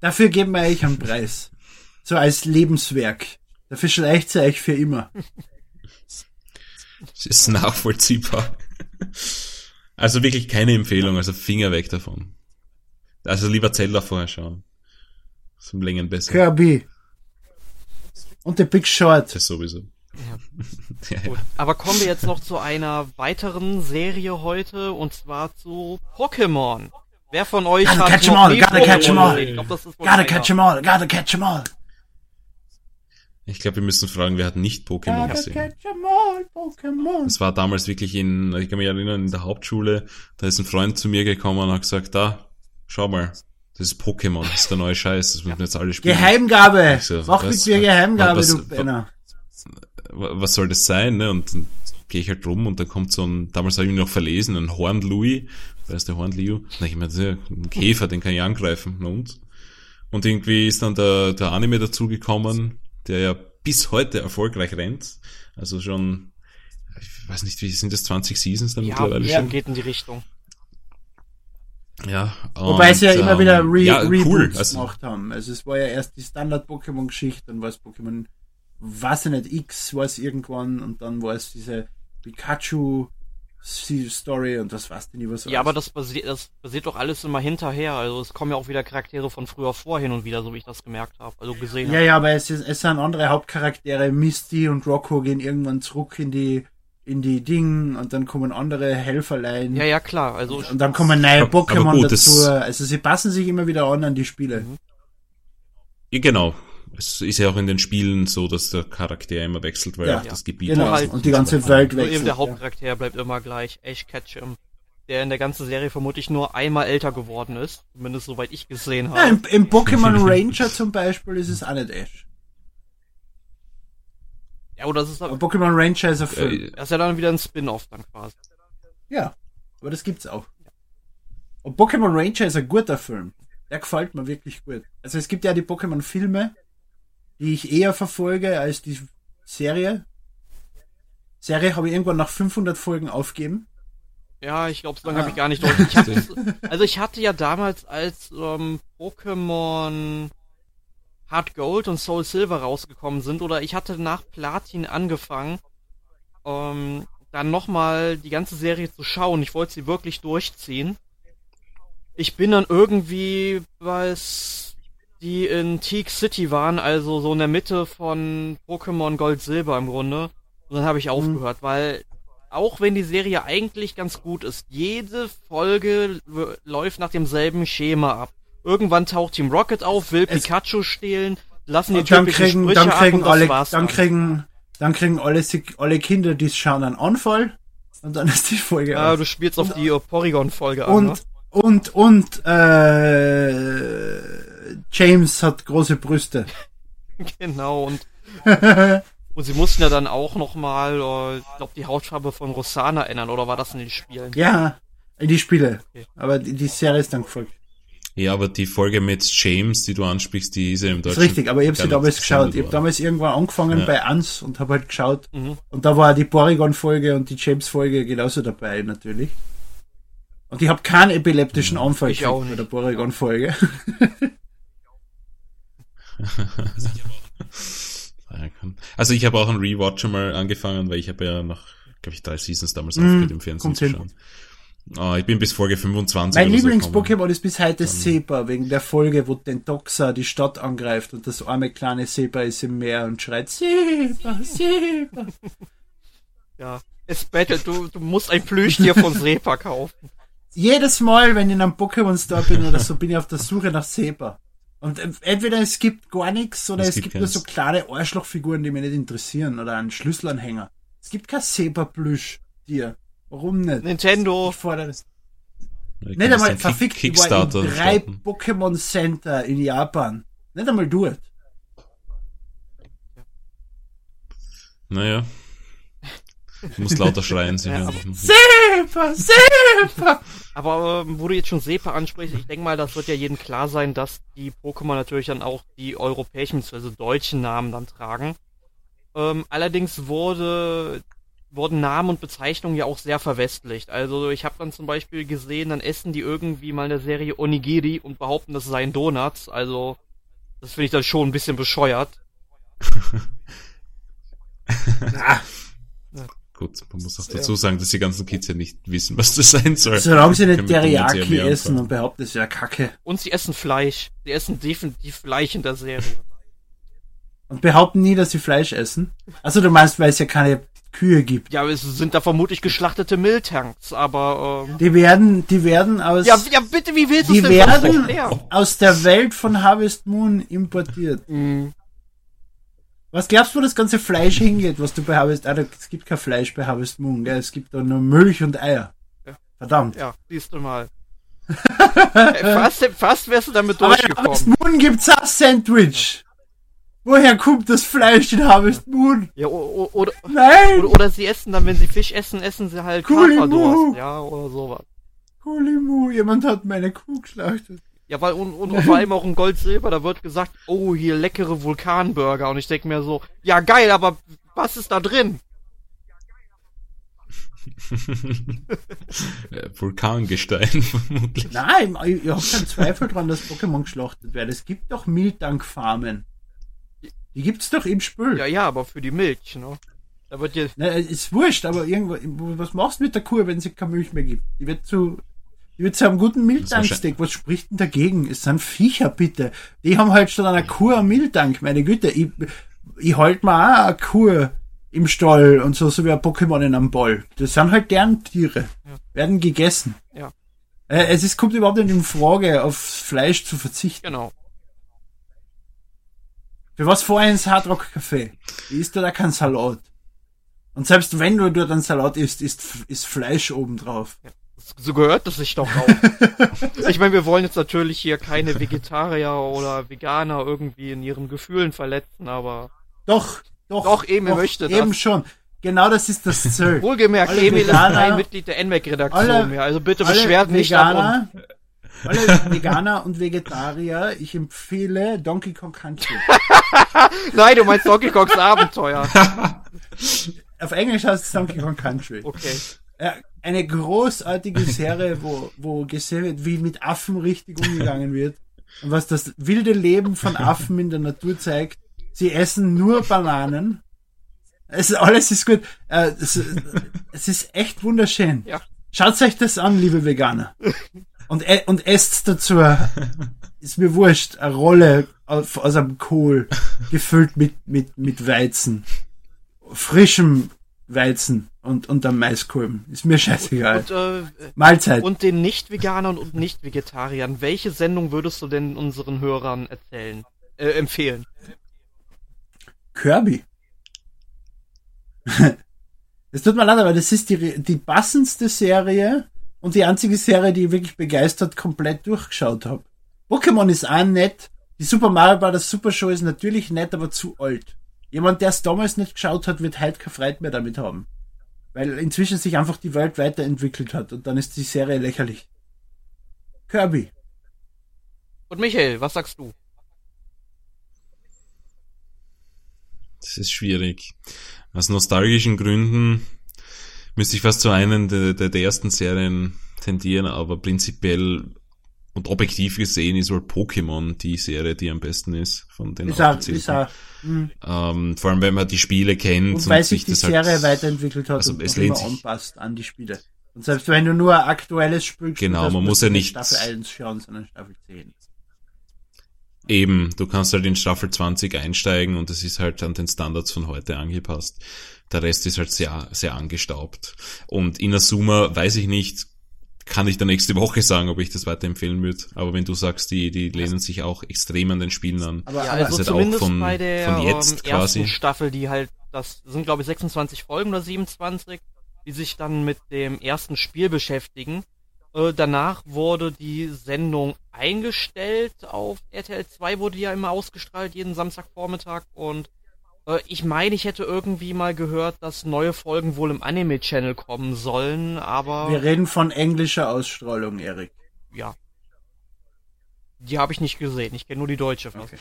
Dafür geben wir euch einen Preis. So als Lebenswerk. Dafür schleicht sie euch für immer. es ist nachvollziehbar. Also wirklich keine Empfehlung, also Finger weg davon. Also lieber Zelda vorher schauen. Zum Längen besser. Kirby. Und der Big Short. Das sowieso. [laughs] Ja, ja. Gut. Aber kommen wir jetzt noch zu einer weiteren Serie heute und zwar zu Pokémon. Wer von euch Gotta hat catch noch all, gotta catch 'em all. glaub, Gotta einer. catch 'em all, gotta catch 'em all. Ich glaube, wir müssen fragen, wer hat nicht Pokémon Gotta gesehen. catch 'em all, Pokémon. Das war damals wirklich in, ich kann mich erinnern, in der Hauptschule, da ist ein Freund zu mir gekommen und hat gesagt, da, schau mal, das ist Pokémon, das ist der neue Scheiß, das müssen wir jetzt alle spielen. Geheimgabe. So, Mach was- mit mir Geheimgabe, was- du. Wa- Was soll das sein, ne? Und dann gehe ich halt rum und da kommt so ein, damals habe ich ihn noch verlesen, ein Horn Louis, wer ist der Horn Liu? Na, ich meine, das ist ja ein Käfer, den kann ich angreifen, na und? Und irgendwie ist dann der, der Anime dazugekommen, der ja bis heute erfolgreich rennt. Also schon, ich weiß nicht, wie sind das 20 Seasons dann Ja, mittlerweile ja, schon? geht in die Richtung. Ja. Wobei sie ja und, immer ähm, wieder Re ja, Reboots cool. Also, gemacht haben. Also es war ja erst die Standard-Pokémon-Geschichte, dann war es Pokémon, weiß ich nicht, X war es irgendwann und dann war es diese Pikachu Story und was weiß denn was. Ja, aber das basiert, das basiert doch alles immer hinterher. Also es kommen ja auch wieder Charaktere von früher vor hin und wieder, so wie ich das gemerkt habe. Also gesehen. Ja, ja, aber es, ist, es sind andere Hauptcharaktere. Misty und Rocco gehen irgendwann zurück in die in die Dinge und dann kommen andere Helferlein. Ja, ja, klar. Also und, und dann kommen neue Pokémon dazu. Also sie passen sich immer wieder an an die Spiele. Mhm. Ja, genau. Es ist ja auch in den Spielen so, dass der Charakter immer wechselt, weil ja, auch das Gebiet genau. halt und die ganze Welt wechselt. Eben der Hauptcharakter bleibt immer gleich, Ash Ketchum, der in der ganzen Serie vermutlich nur einmal älter geworden ist, zumindest soweit ich gesehen habe. Ja, im, im Pokémon [laughs] Ranger zum Beispiel ist es auch nicht Ash. Ja, oder das ist aber Pokémon Ranger ist ein Film. Das ist ja dann wieder ein Spin-off dann quasi. Ja, aber das gibt's auch. Und Pokémon Ranger ist ein guter Film. Der gefällt mir wirklich gut. Also es gibt ja die Pokémon-Filme, die ich eher verfolge als die Serie. Serie habe ich irgendwann nach 500 Folgen aufgeben. Ja, ich glaube, so lange ah. habe ich gar nicht durch. Ich hatte, [laughs] also ich hatte ja damals, als ähm, Pokémon Hard Gold und Soul Silver rausgekommen sind, oder ich hatte nach Platin angefangen, ähm, dann nochmal die ganze Serie zu schauen. Ich wollte sie wirklich durchziehen. Ich bin dann irgendwie, was die in Teak City waren, also so in der Mitte von Pokémon Gold Silber im Grunde. Und dann habe ich mhm. aufgehört, mhm. weil auch wenn die Serie eigentlich ganz gut ist, jede Folge läuft nach demselben Schema ab. Irgendwann taucht Team Rocket auf, will es Pikachu stehlen, lassen die dann kriegen, Sprüche dann kriegen ab alle, dann, dann kriegen, dann kriegen alle, alle Kinder, die es schauen, einen Anfall. Und dann ist die Folge Ja, aus. du spielst auf die Porygon-Folge an. Und, ne? und, und, äh, James hat große Brüste. [laughs] genau, und, [laughs] und sie mussten ja dann auch nochmal, äh, ich glaube, die Hautfarbe von Rosana ändern, oder war das in den Spielen? Ja, in die Spiele. Okay. Aber die, die Serie ist dann gefolgt. Ja, aber die Folge mit James, die du ansprichst, die ist ja im Deutschen. Ist richtig, aber ich habe sie damals geschaut. Ich habe damals irgendwann angefangen ja. bei Ans und habe halt geschaut. Mhm. Und da war die Porygon-Folge und die James-Folge genauso dabei, natürlich. Und ich habe keinen epileptischen mhm. Anfall ich auch bei der Porygon-Folge. [laughs] also ich habe auch einen Rewatch mal angefangen, weil ich habe ja noch, glaube ich, drei Seasons damals mm, aufgehört im Fernsehen zu schauen. Oh, ich bin bis Folge 25. Mein Lieblings-Pokémon ist bis heute Sepa, wegen der Folge, wo den Doxa die Stadt angreift und das arme kleine Sepa ist im Meer und schreit Sepa, Sepa. [laughs] ja, es bettelt, du, du musst ein Plüschtier von Sepa kaufen. Jedes Mal, wenn ich in einem Pokémon Store bin oder so, bin ich auf der Suche nach Sepa. Und entweder es gibt gar nichts oder es, es gibt, gibt nur so kleine Arschlochfiguren, die mich nicht interessieren oder einen Schlüsselanhänger. Es gibt kein Sepa-Plüsch-Tier. Warum nicht? Nintendo. Ich fordere das. Nicht einmal verfickt Kickstarter in drei Pokémon Center in Japan. Nicht einmal dort. Naja. Du musst lauter schreien, sie ja, Sepa! Sepa! Aber ähm, wo du jetzt schon Sepa ansprichst, ich denke mal, das wird ja jedem klar sein, dass die Pokémon natürlich dann auch die europäischen bzw. deutschen Namen dann tragen. Ähm, allerdings wurde wurden Namen und Bezeichnungen ja auch sehr verwestlicht. Also ich habe dann zum Beispiel gesehen, dann essen die irgendwie mal in der Serie Onigiri und behaupten, das seien Donuts. Also das finde ich dann schon ein bisschen bescheuert. [laughs] ah. Gut, man muss auch dazu sagen, dass die ganzen Kids ja nicht wissen, was das sein soll. [laughs] Solange sie nicht Teriyaki essen und behaupten, es wäre Kacke. Und sie essen Fleisch. Sie essen definitiv Fleisch in der Serie. Und behaupten nie, dass sie Fleisch essen. Also du meinst, weil es ja keine Kühe gibt. Ja, es sind da vermutlich geschlachtete Miltanks, aber ähm, die werden, die werden aus. Ja, ja bitte, wie willst du Die werden aus der Welt von Harvest Moon importiert. Mhm. Was glaubst du, wo das ganze Fleisch hingeht, was du bei Harvest? Ah, es gibt kein Fleisch bei Harvest Moon, gell? Es gibt da nur Milch und Eier. Ja. Verdammt. Ja, siehst du mal. [laughs] fast, fast wärst du damit durchgekommen. Aber Harvest Moon gibt's auch Sandwich. Woher kommt das Fleisch in Harvest Moon? Ja, oder, oder, Nein! Oder, oder, sie essen dann, wenn sie Fisch essen, essen sie halt Karperdurst, ja, oder sowas. Kulimu, jemand hat meine Kuh geschlachtet. Ja, weil, und, und vor allem auch ein Gold-Silber, da wird gesagt, oh, hier leckere Vulkanburger. Und ich denke mir so, ja geil, aber was ist da drin? [laughs] Vulkangestein [laughs] vermutlich. Nein, ich, ich habe keinen Zweifel dran, dass Pokémon geschlachtet wird. Es gibt doch Miltank-Farmen. Die gibt's doch im Spül. Ja, ja, aber für die Milch, ne? Da wird dir, Ne, ist wurscht, aber irgendwo, was machst du mit der Kuh, wenn sie keine Milch mehr gibt? Die wird zu, die wird zu einem guten Milchtanksteak. Was spricht denn dagegen? Es sind Viecher, bitte. Die haben halt statt einer Kuh einen Milchtank, meine Güte. Ich, ich halt mir auch eine Kuh im Stall und so, so wie ein Pokémon in einem Ball. Das sind halt deren Tiere. Werden gegessen. Ja. Äh, Es ist, kommt überhaupt nicht in Frage, aufs Fleisch zu verzichten. genau. Für was vorher ins Hardrock Café? Isst du da kein Salat? Und selbst wenn du dort einen Salat isst, ist, ist Fleisch oben drauf. So gehört es sich doch auch. [laughs] ich meine, wir wollen jetzt natürlich hier keine Vegetarier oder Veganer irgendwie in ihren Gefühlen verletzen, aber Doch, doch. Doch, Emil möchte das. Eben schon. Genau das ist das Ziel. wohlgemerkt, Alle Emil ist Veganer- kein Mitglied der NMAC-Redaktion alle- mehr, also bitte beschwert nicht ab Veganer, alle Veganer und Vegetarier, ich empfehle Donkey Kong Country. [laughs] Nein, du meinst Donkey Kongs Abenteuer. [laughs] Auf Englisch heißt es Donkey Kong Country. Okay. Ja, eine großartige Serie, wo, wo gesehen wird, wie mit Affen richtig umgegangen wird. Und was das wilde Leben von Affen in der Natur zeigt. Sie essen nur Bananen. Es, alles ist gut. Äh, es, es ist echt wunderschön. Ja. Schaut euch das an, liebe Veganer. Und, e- und esst dazu, [laughs] ist mir wurscht, eine Rolle aus, aus einem Kohl, gefüllt mit, mit, mit Weizen. Frischem Weizen und, und am Maiskolben. Ist mir scheißegal. Und, äh, Mahlzeit. und den Nicht-Veganern und Nicht-Vegetariern, welche Sendung würdest du denn unseren Hörern erzählen, äh, empfehlen? Kirby. [laughs] Es tut mir leid, aber das ist die, die passendste Serie und die einzige Serie, die ich wirklich begeistert komplett durchgeschaut habe. Pokémon ist auch nett. Die Super Mario Bros. Super Show ist natürlich nett, aber zu alt. Jemand, der es damals nicht geschaut hat, wird heute keine Freude mehr damit haben. Weil inzwischen sich einfach die Welt weiterentwickelt hat und dann ist die Serie lächerlich. Kirby. Und Michael, was sagst du? Das ist schwierig. Aus nostalgischen Gründen müsste ich fast zu einem der, der, der ersten Serien tendieren, aber prinzipiell und objektiv gesehen ist wohl Pokémon die Serie, die am besten ist von den Ist auch, ist auch, hm. ähm, vor allem wenn man die Spiele kennt Und weil sich die das Serie halt- weiterentwickelt hat also und es lehnt sich- anpasst an die Spiele. Und selbst wenn du nur ein aktuelles Spiel gespielt Genau, man muss ja nicht nicht- Staffel 1 schauen, sondern Staffel 10. Eben, du kannst halt in Staffel 20 einsteigen und es ist halt an den Standards von heute angepasst. Der Rest ist halt sehr, sehr angestaubt. Und Inazuma weiß ich nicht, kann ich dann nächste Woche sagen, ob ich das weiterempfehlen würde. Aber wenn du sagst, die, die lehnen sich auch extrem an den Spielen an. Aber, Ja, also halt auch zumindest von- bei der von jetzt ähm, quasi. ersten Staffel, die halt, das sind glaube ich 26 Folgen oder 27, die sich dann mit dem ersten Spiel beschäftigen. Äh, danach wurde die Sendung eingestellt auf RTL 2, wurde ja immer ausgestrahlt, jeden Samstagvormittag und ich meine, ich hätte irgendwie mal gehört, dass neue Folgen wohl im Anime-Channel kommen sollen, aber wir reden von englischer Ausstrahlung, Erik. ja. Die habe ich nicht gesehen, ich kenne nur die deutsche Fassung.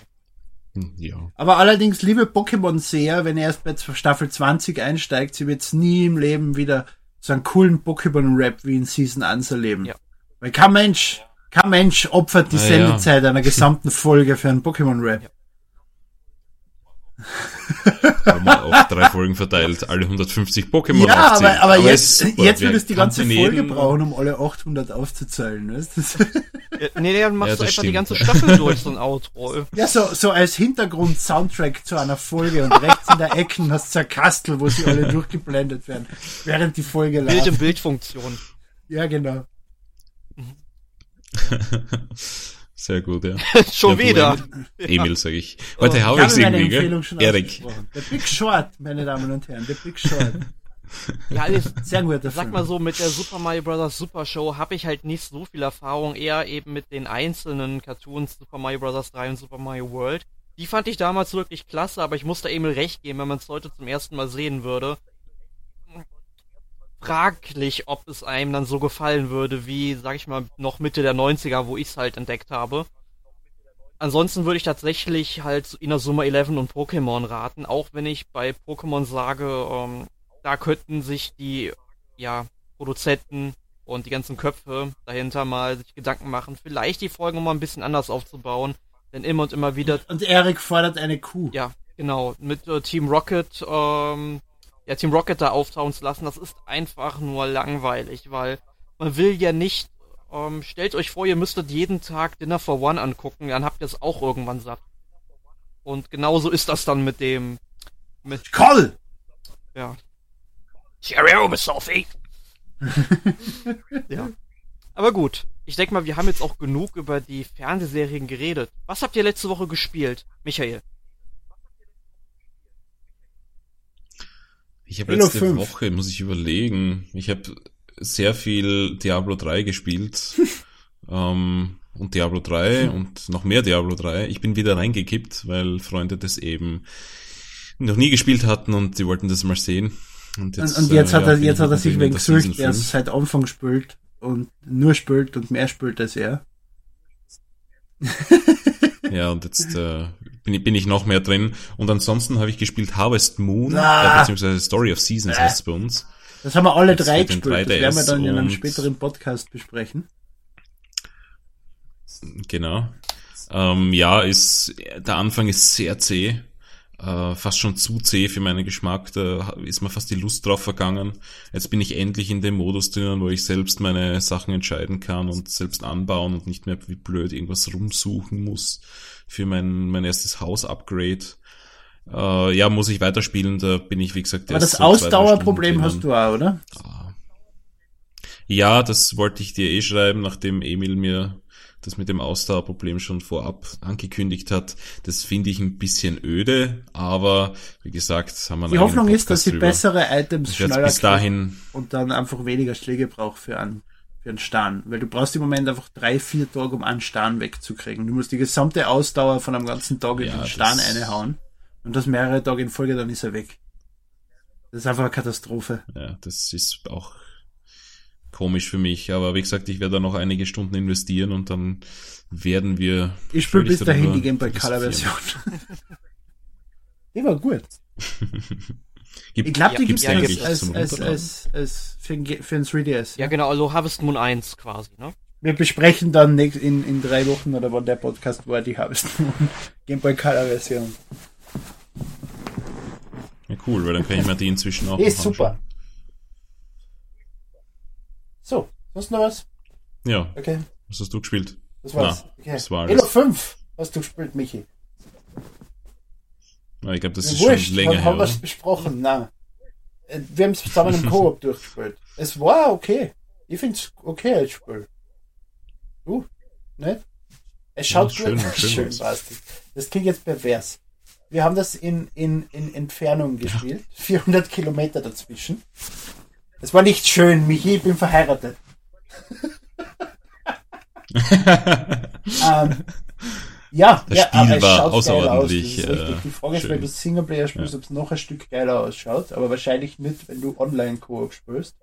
Hm, Ja. Aber allerdings, liebe Pokémon-Seher, wenn ihr erst bei Staffel 20 einsteigt, sie wird's nie im Leben wieder so einen coolen Pokémon-Rap wie in Season 1 erleben. Ja. Weil kein Mensch, kein Mensch opfert die Ah, ja. Sendezeit einer [laughs] gesamten Folge für einen Pokémon-Rap. Ja. Aber mal auf drei Folgen verteilt, alle 150 Pokémon Ja, aufzählen. aber, aber, es jetzt, super. jetzt würdest du die ganze Folge brauchen, um alle 800 aufzuzählen. Weißt? du? Ja, nee, nee, dann machst Ja, du einfach die stimmt. ganze Staffel durch, so ein Outro. Ja, so, so als Hintergrund-Soundtrack zu einer Folge und rechts in der Ecke hast du ein Kastel, wo sie alle durchgeblendet werden, während die Folge läuft. Bildfunktion. Ja, genau. [laughs] Sehr gut, ja. Schon [laughs] Ja, du, wieder. Emil, sag ich. Heute Ich habe ich's meine irgendwie, gell? Erik. ausgesprochen. Der Big Short, meine Damen und Herren, der Big Short. [laughs] Ja, alles, Sehr guter sag Film. mal so, mit der Super Mario Bros. Super Show habe ich halt nicht so viel Erfahrung, eher eben mit den einzelnen Cartoons Super Mario Bros. 3 und Super Mario World. Die fand ich damals wirklich klasse, aber ich musste Emil recht geben, wenn man es heute zum ersten Mal sehen würde. Fraglich, ob es einem dann so gefallen würde, wie, sag ich mal, noch Mitte der 90er, wo ich es halt entdeckt habe. Ansonsten würde ich tatsächlich halt in der Summe 11 und Pokémon raten, auch wenn ich bei Pokémon sage, ähm, da könnten sich die ja, Produzenten und die ganzen Köpfe dahinter mal sich Gedanken machen, vielleicht die Folgen mal ein bisschen anders aufzubauen, denn immer und immer wieder, Und Erik fordert eine Kuh. ja, genau, mit äh, Team Rocket ähm, ja, Team Rocket da auftauchen zu lassen, das ist einfach nur langweilig, weil man will ja nicht, ähm, stellt euch vor, ihr müsstet jeden Tag Dinner for One angucken, dann habt ihr es auch irgendwann satt. Und genauso ist das dann mit dem, mit, Call! ja. Cheerio, Miss Sophie! [laughs] ja. Aber gut, ich denke mal, wir haben jetzt auch genug über die Fernsehserien geredet. Was habt ihr letzte Woche gespielt, Michael? Ich habe letzte 5. Woche, muss ich überlegen, ich habe sehr viel Diablo 3 gespielt. [laughs] ähm, und Diablo 3 und noch mehr Diablo 3. Ich bin wieder reingekippt, weil Freunde das eben noch nie gespielt hatten und die wollten das mal sehen. Und Und, und jetzt äh, hat ja, er, bin jetzt hat er sich wegen der 5. seit Anfang spielt und nur spielt und mehr spielt als er. Ja, und jetzt äh, bin, ich, bin ich noch mehr drin. Und ansonsten habe ich gespielt Harvest Moon, Ah. äh, beziehungsweise Story of Seasons heißt es bei uns. Das haben wir alle Jetzt drei gespielt. Das werden wir 3DS dann in einem späteren Podcast besprechen. Genau. Ähm, ja, ist der Anfang ist sehr zäh. Äh, fast schon zu zäh für meinen Geschmack. Da ist mir fast die Lust drauf vergangen. Jetzt bin ich endlich in dem Modus drinnen, wo ich selbst meine Sachen entscheiden kann und selbst anbauen und nicht mehr wie blöd irgendwas rumsuchen muss für mein, mein erstes Haus-Upgrade. Äh, ja, muss ich weiterspielen. Da bin ich, wie gesagt, Aber das so Ausdauerproblem hast du auch, oder? Ja, das wollte ich dir eh schreiben, nachdem Emil mir das mit dem Ausdauerproblem schon vorab angekündigt hat. Das finde ich ein bisschen öde, aber wie gesagt, haben wir Die Hoffnung ist, dass sie drüber. bessere Items schneller bis dahin, und dann einfach weniger Schläge braucht für einen, für einen Stern. Weil du brauchst im Moment einfach drei, vier Tage, um einen Stern wegzukriegen. Du musst die gesamte Ausdauer von einem ganzen Tag in Ja, den Stern einhauen. Und das mehrere Tage in Folge, dann ist er weg. Das ist einfach eine Katastrophe. ja, das ist auch komisch für mich, aber wie gesagt, ich werde da noch einige Stunden investieren und dann werden wir Ich spiele bis dahin die Game Boy Color. Version. [laughs] die war gut. [laughs] Gibt, Ich glaube, die Ja, gibt's ja, als, gibt's als, zum als, als, als für, für ein 3DS. Ja, genau, also Harvest Moon 1 quasi, ne? Wir besprechen dann nächst, in, in drei Wochen oder wann der Podcast war, die Harvest Moon [laughs] Game Boy Color Version. Ja, cool, weil dann kann ich mir die inzwischen auch Die [laughs] ist super. So, sonst noch was? Ja, Okay, was hast du gespielt? das war's. Na, okay. das war Halo alles. 5 hast du gespielt, Michi. Ja, ich glaube, das Ja, ist wurscht, schon länger her, haben wir es besprochen? Nein. Äh, Wir haben es zusammen im [laughs] Koop durchgespielt. Es war okay. Ich find's okay als Spiel. Du? Nicht? Es schaut Ja, schön, gut schön schön aus. Das klingt jetzt pervers. Wir haben das in, in, in Entfernung gespielt. [laughs] 400 Kilometer dazwischen. Es war nicht schön, Michi, ich bin verheiratet. [laughs] ähm, ja, Das ja, Spiel aber es war schaut außerordentlich, aus. Ist äh, Die Frage ist, schön. wenn du Singleplayer spielst, ob es noch ein Stück geiler ausschaut, aber wahrscheinlich nicht, wenn du Online-Koop spielst.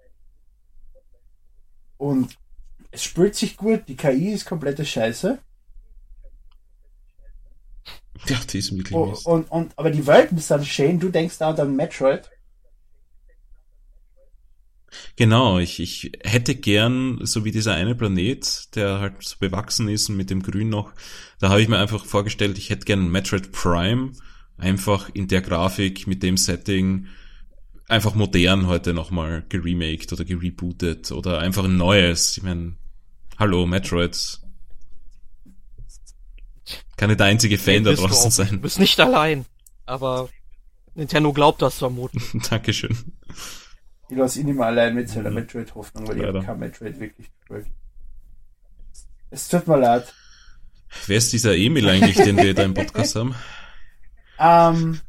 Und es spielt sich gut, die KI ist komplette Scheiße. Ja, die ist wirklich mies. und, und, aber die Welten sind schön, du denkst auch an Metroid. Genau, ich, ich hätte gern, so wie dieser eine Planet, der halt so bewachsen ist und mit dem Grün noch, da habe ich mir einfach vorgestellt, ich hätte gern Metroid Prime, einfach in der Grafik, mit dem Setting, einfach modern heute nochmal geremaked oder gerebootet oder einfach ein neues. Ich meine, hallo, Metroid. Kann nicht der einzige Fan da du draußen Du sein. bist nicht allein. Aber Nintendo glaubt das vermuten. [laughs] Dankeschön. Ich lasse ihn immer allein mit seiner Metroid-Hoffnung, weil ich Leider. habe kein Metroid wirklich gespielt. Es tut mir leid. Wer ist dieser Emil eigentlich, den wir da im Podcast haben? Ähm,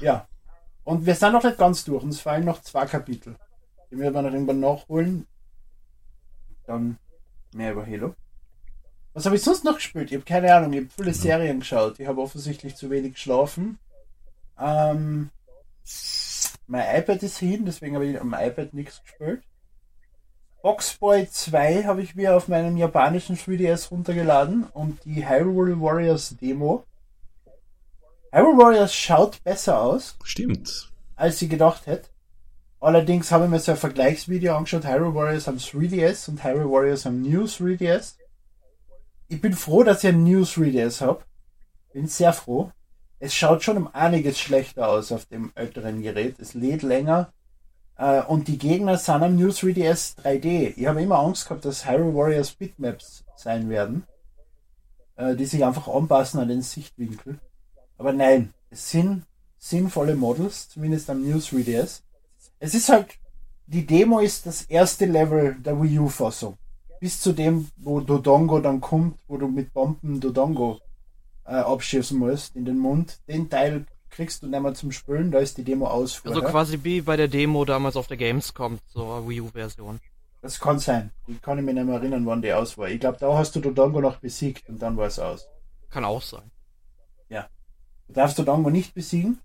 ja. Und wir sind noch nicht ganz durch. Uns fallen noch zwei Kapitel. Die werden wir noch irgendwann nachholen. Dann mehr über Halo. Was habe ich sonst noch gespielt? Ich habe keine Ahnung. Ich habe viele Serien geschaut. Ich habe offensichtlich zu wenig geschlafen. Ähm, mein iPad ist hin, deswegen habe ich am iPad nichts gespielt. Boxboy 2 habe ich mir auf meinem japanischen 3DS runtergeladen und die Hyrule Warriors Demo. Hyrule Warriors schaut besser aus, Stimmt. als ich gedacht hätte. Allerdings habe ich mir so ein Vergleichsvideo angeschaut. Hyrule Warriors am 3DS und Hyrule Warriors am New 3DS. Ich bin froh, dass ich ein New 3DS habe. Bin sehr froh. Es schaut schon um einiges schlechter aus auf dem älteren Gerät. Es lädt länger. Äh, und die Gegner sind am New 3DS 3D. Ich habe immer Angst gehabt, dass Hyrule Warriors Bitmaps sein werden, äh, die sich einfach anpassen an den Sichtwinkel. Aber nein, es sind sinnvolle Models, zumindest am New 3DS. Es ist halt, die Demo ist das erste Level der Wii U-Fassung. Bis zu dem, wo Dodongo dann kommt, wo du mit Bomben Dodongo äh, abschießen musst in den Mund. Den Teil kriegst du nicht mehr zum Spülen, da ist die Demo aus. Also quasi wie bei der Demo damals auf der Gamescom zur Wii U-Version. Das kann sein. Ich kann mich nicht mehr erinnern, wann die aus war. Ich glaube, da hast du Dodongo noch besiegt und dann war es aus. Kann auch sein. Ja. Du darfst Dodongo nicht besiegen.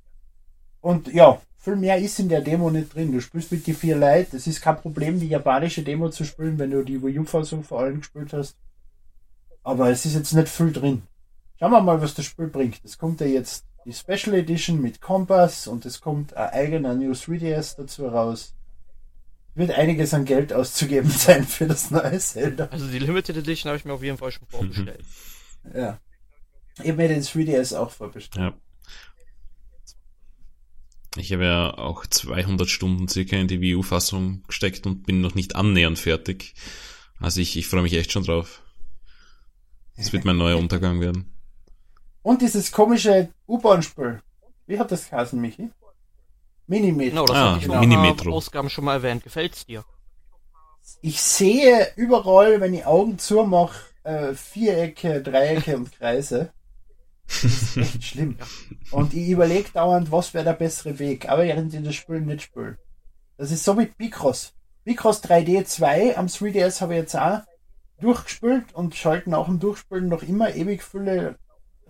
Und ja, viel mehr ist in der Demo nicht drin. Du spielst mit die vier Leute. Es ist kein Problem, die japanische Demo zu spielen, wenn du die Wii U-Fassung vor allem gespielt hast. Aber es ist jetzt nicht viel drin. Schauen wir mal, was das Spiel bringt. Es kommt ja jetzt die Special Edition mit Kompass und es kommt ein eigener New 3DS dazu raus. Wird einiges an Geld auszugeben [laughs] sein für das neue Zelda. Also die Limited Edition habe ich mir auf jeden Fall schon vorbestellt. [laughs] ja. Ich habe mir den 3DS auch vorbestellt. Ja. Ich habe ja auch 200 Stunden circa in die Wii U-Fassung gesteckt und bin noch nicht annähernd fertig. Also ich, ich freue mich echt schon drauf. Das wird mein neuer [laughs] Untergang werden. Und dieses komische U-Bahn-Spiel. Wie hat das geheißen, Michi? Minimetro. Genau, das Ah, habe ich in Minimetro. Ausgaben schon mal erwähnt. Gefällt's dir? Ich sehe überall, wenn ich Augen zumache, äh, Vierecke, Dreiecke und Kreise. Das ist echt [laughs] schlimm. Und ich überlege dauernd, was wäre der bessere Weg. Aber während ich das Spiel nicht spiele. Das ist so wie Picross. Picross 3D 2 am 3DS habe ich jetzt auch durchgespielt und schalten auch im Durchspielen noch immer ewig viele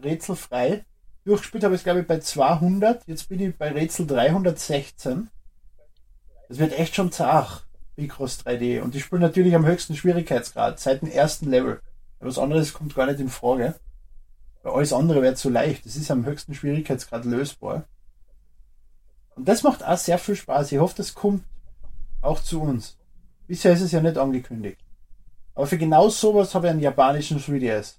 Rätsel frei. Durchgespielt habe ich es glaube ich bei 200. Jetzt bin ich bei Rätsel 316. Das wird echt schon zart. Picross 3D. Und ich spiele natürlich am höchsten Schwierigkeitsgrad, seit dem ersten Level. Was anderes kommt gar nicht in Frage. Weil alles andere wäre zu leicht. Das ist am höchsten Schwierigkeitsgrad lösbar. Und das macht auch sehr viel Spaß. Ich hoffe, das kommt auch zu uns. Bisher ist es ja nicht angekündigt. Aber für genau sowas habe ich einen japanischen 3DS.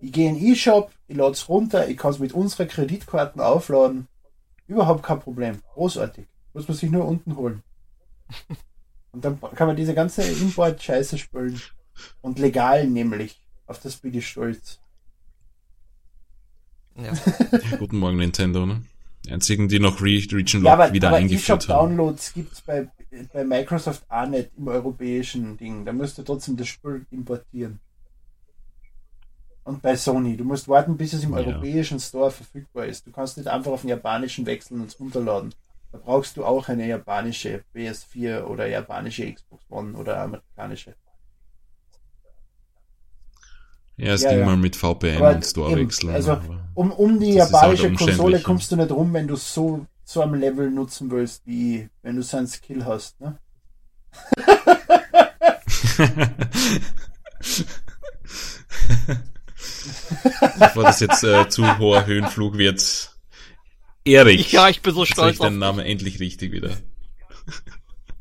Ich gehe in den E-Shop, ich lade es runter, ich kann es mit unserer Kreditkarten aufladen. Überhaupt kein Problem. Großartig. Muss man sich nur unten holen. [laughs] Und dann kann man diese ganze Import-Scheiße spielen. Und legal nämlich. Auf das bin ich stolz. Ja. Ja, [laughs] guten Morgen Nintendo, ne? Die einzigen, die noch Re Region Ja, Lock aber, wieder aber eingeführt haben. eShop-Downloads gibt's bei, bei Microsoft auch nicht im europäischen Ding. Da musst du trotzdem das Spiel importieren. Und bei Sony. Du musst warten, bis es im Ja. europäischen Store verfügbar ist. Du kannst nicht einfach auf den japanischen wechseln und es runterladen. Da brauchst du auch eine japanische PS4 oder japanische Xbox One oder amerikanische. Ja, es Ja, ging ja. mal mit VPN Aber und Store eben, wechseln. also, Um, um die ist japanische halt Konsole ja. kommst du nicht rum, wenn du so, so am Level nutzen willst, wie wenn du so einen Skill hast. Ne? [laughs] [laughs] Bevor das jetzt äh, zu hoher Höhenflug wird. Erik. ja, ich bin so Jetzt stolz ich auf deinen Namen endlich richtig wieder.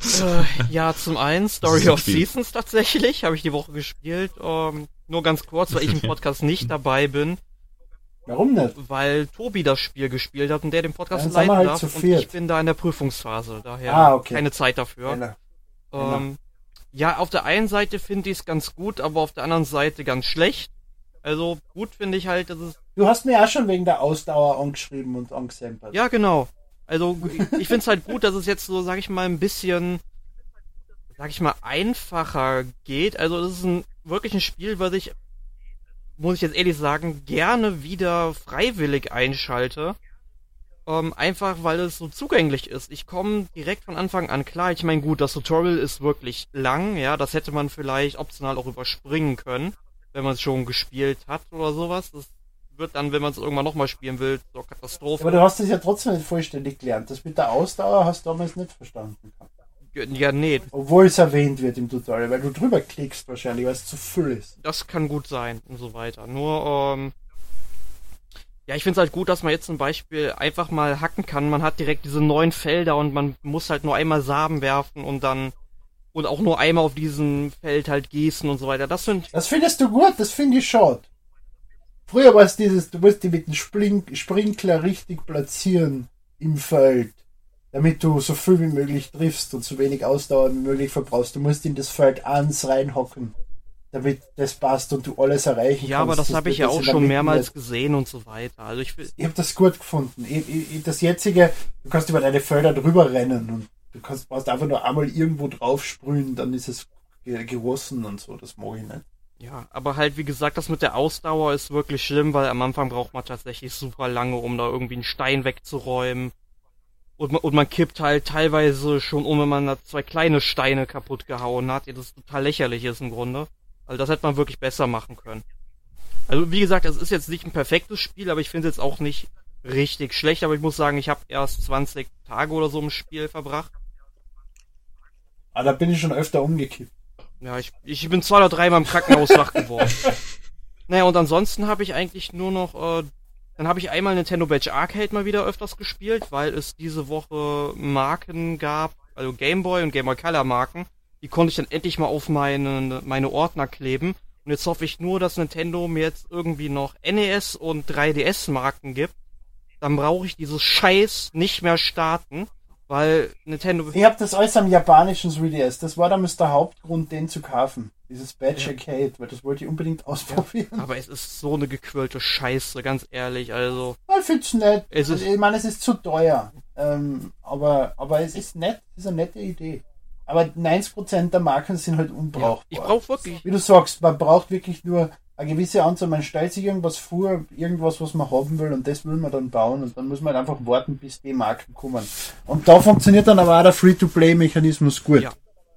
Äh, ja, zum einen Story of Spiel. Seasons tatsächlich, habe ich die Woche gespielt. Ähm, nur ganz kurz, weil ich im [laughs] Podcast nicht dabei bin, Warum nicht? weil Tobi das Spiel gespielt hat und der den Podcast wir leiten halt darf zu und ich bin da in der Prüfungsphase, daher Ah, okay. keine Zeit dafür. Keiner. Ähm, ja, auf der einen Seite finde ich es ganz gut, aber auf der anderen Seite ganz schlecht. Also gut finde ich halt, dass es Du hast mir auch schon wegen der Ausdauer angeschrieben und angesempert. Ja, genau. Also ich finde es halt gut, dass es jetzt so, sag ich mal, ein bisschen, sag ich mal, einfacher geht. Also das ist ein wirklich ein Spiel, was ich, muss ich jetzt ehrlich sagen, gerne wieder freiwillig einschalte. Ähm, einfach weil es so zugänglich ist. Ich komme direkt von Anfang an klar. Ich meine, gut, das Tutorial ist wirklich lang, ja, das hätte man vielleicht optional auch überspringen können, wenn man es schon gespielt hat oder sowas. Das wird dann, wenn man es irgendwann nochmal spielen will, zur Katastrophe. Aber du hast es ja trotzdem nicht vollständig gelernt. Das mit der Ausdauer hast du damals nicht verstanden. Ja, nee, Obwohl es erwähnt wird im Tutorial, weil du drüber klickst wahrscheinlich, weil es zu viel ist. das kann gut sein und so weiter. Nur, ähm, ja, ich finde es halt gut, dass man jetzt zum Beispiel einfach mal hacken kann. Man hat direkt diese neuen Felder und man muss halt nur einmal Samen werfen und dann und auch nur einmal auf diesem Feld halt gießen und so weiter. Das sind Das findest du gut, das finde ich schade. Früher war es dieses, du musst die mit dem Spring Sprinkler richtig platzieren im Feld, damit du so viel wie möglich triffst und so wenig Ausdauer wie möglich verbrauchst. Du musst in das Feld eins reinhocken, damit das passt und du alles erreichen Ja, kannst. aber das habe ich ja auch schon mehrmals gesehen und so weiter. Also ich Ich habe das gut gefunden. Ich, ich, das jetzige, du kannst über deine Felder drüber rennen und du kannst brauchst einfach nur einmal irgendwo drauf sprühen, dann ist es ge- gerossen und so. Das mag ich nicht. Ja, aber halt, wie gesagt, das mit der Ausdauer ist wirklich schlimm, weil am Anfang braucht man tatsächlich super lange, um da irgendwie einen Stein wegzuräumen. Und man, und man kippt halt teilweise schon um, wenn man da zwei kleine Steine kaputt gehauen hat. Das total lächerlich ist im Grunde. Also das hätte man wirklich besser machen können. Also wie gesagt, es ist jetzt nicht ein perfektes Spiel, aber ich finde es jetzt auch nicht richtig schlecht. Aber ich muss sagen, ich habe erst 20 Tage oder so im Spiel verbracht. Aber da bin ich schon öfter umgekippt. Ja, ich, ich bin zwei oder dreimal im Krankenhaus wach geworden. [laughs] Naja, und ansonsten habe ich eigentlich nur noch, äh, dann habe ich einmal Nintendo Badge Arcade mal wieder öfters gespielt, weil es diese Woche Marken gab, also Game Boy und Game Boy Color Marken. Die konnte ich dann endlich mal auf meine, meine Ordner kleben. Und jetzt hoffe ich nur, dass Nintendo mir jetzt irgendwie noch NES und 3DS Marken gibt. Dann brauche ich dieses Scheiß nicht mehr starten, weil Nintendo Ich habe das alles am japanischen 3DS. Das war damals der Hauptgrund, den zu kaufen. Dieses Badge Ja. Arcade, weil das wollte ich unbedingt ausprobieren. Aber es ist so eine gequirlte Scheiße, ganz ehrlich. Also, Ich find's nett. Es ist- ich meine, es ist zu teuer. Ähm, aber, aber es ist nett. Es ist eine nette Idee. Aber 90% der Marken sind halt unbrauchbar. ich brauche wirklich. Wie du sagst, man braucht wirklich nur eine gewisse Anzahl. Man stellt sich irgendwas vor, irgendwas, was man haben will, und das will man dann bauen. Und dann muss man halt einfach warten, bis die Marken kommen. Und da funktioniert dann aber auch der Free-to-Play-Mechanismus gut. Ja.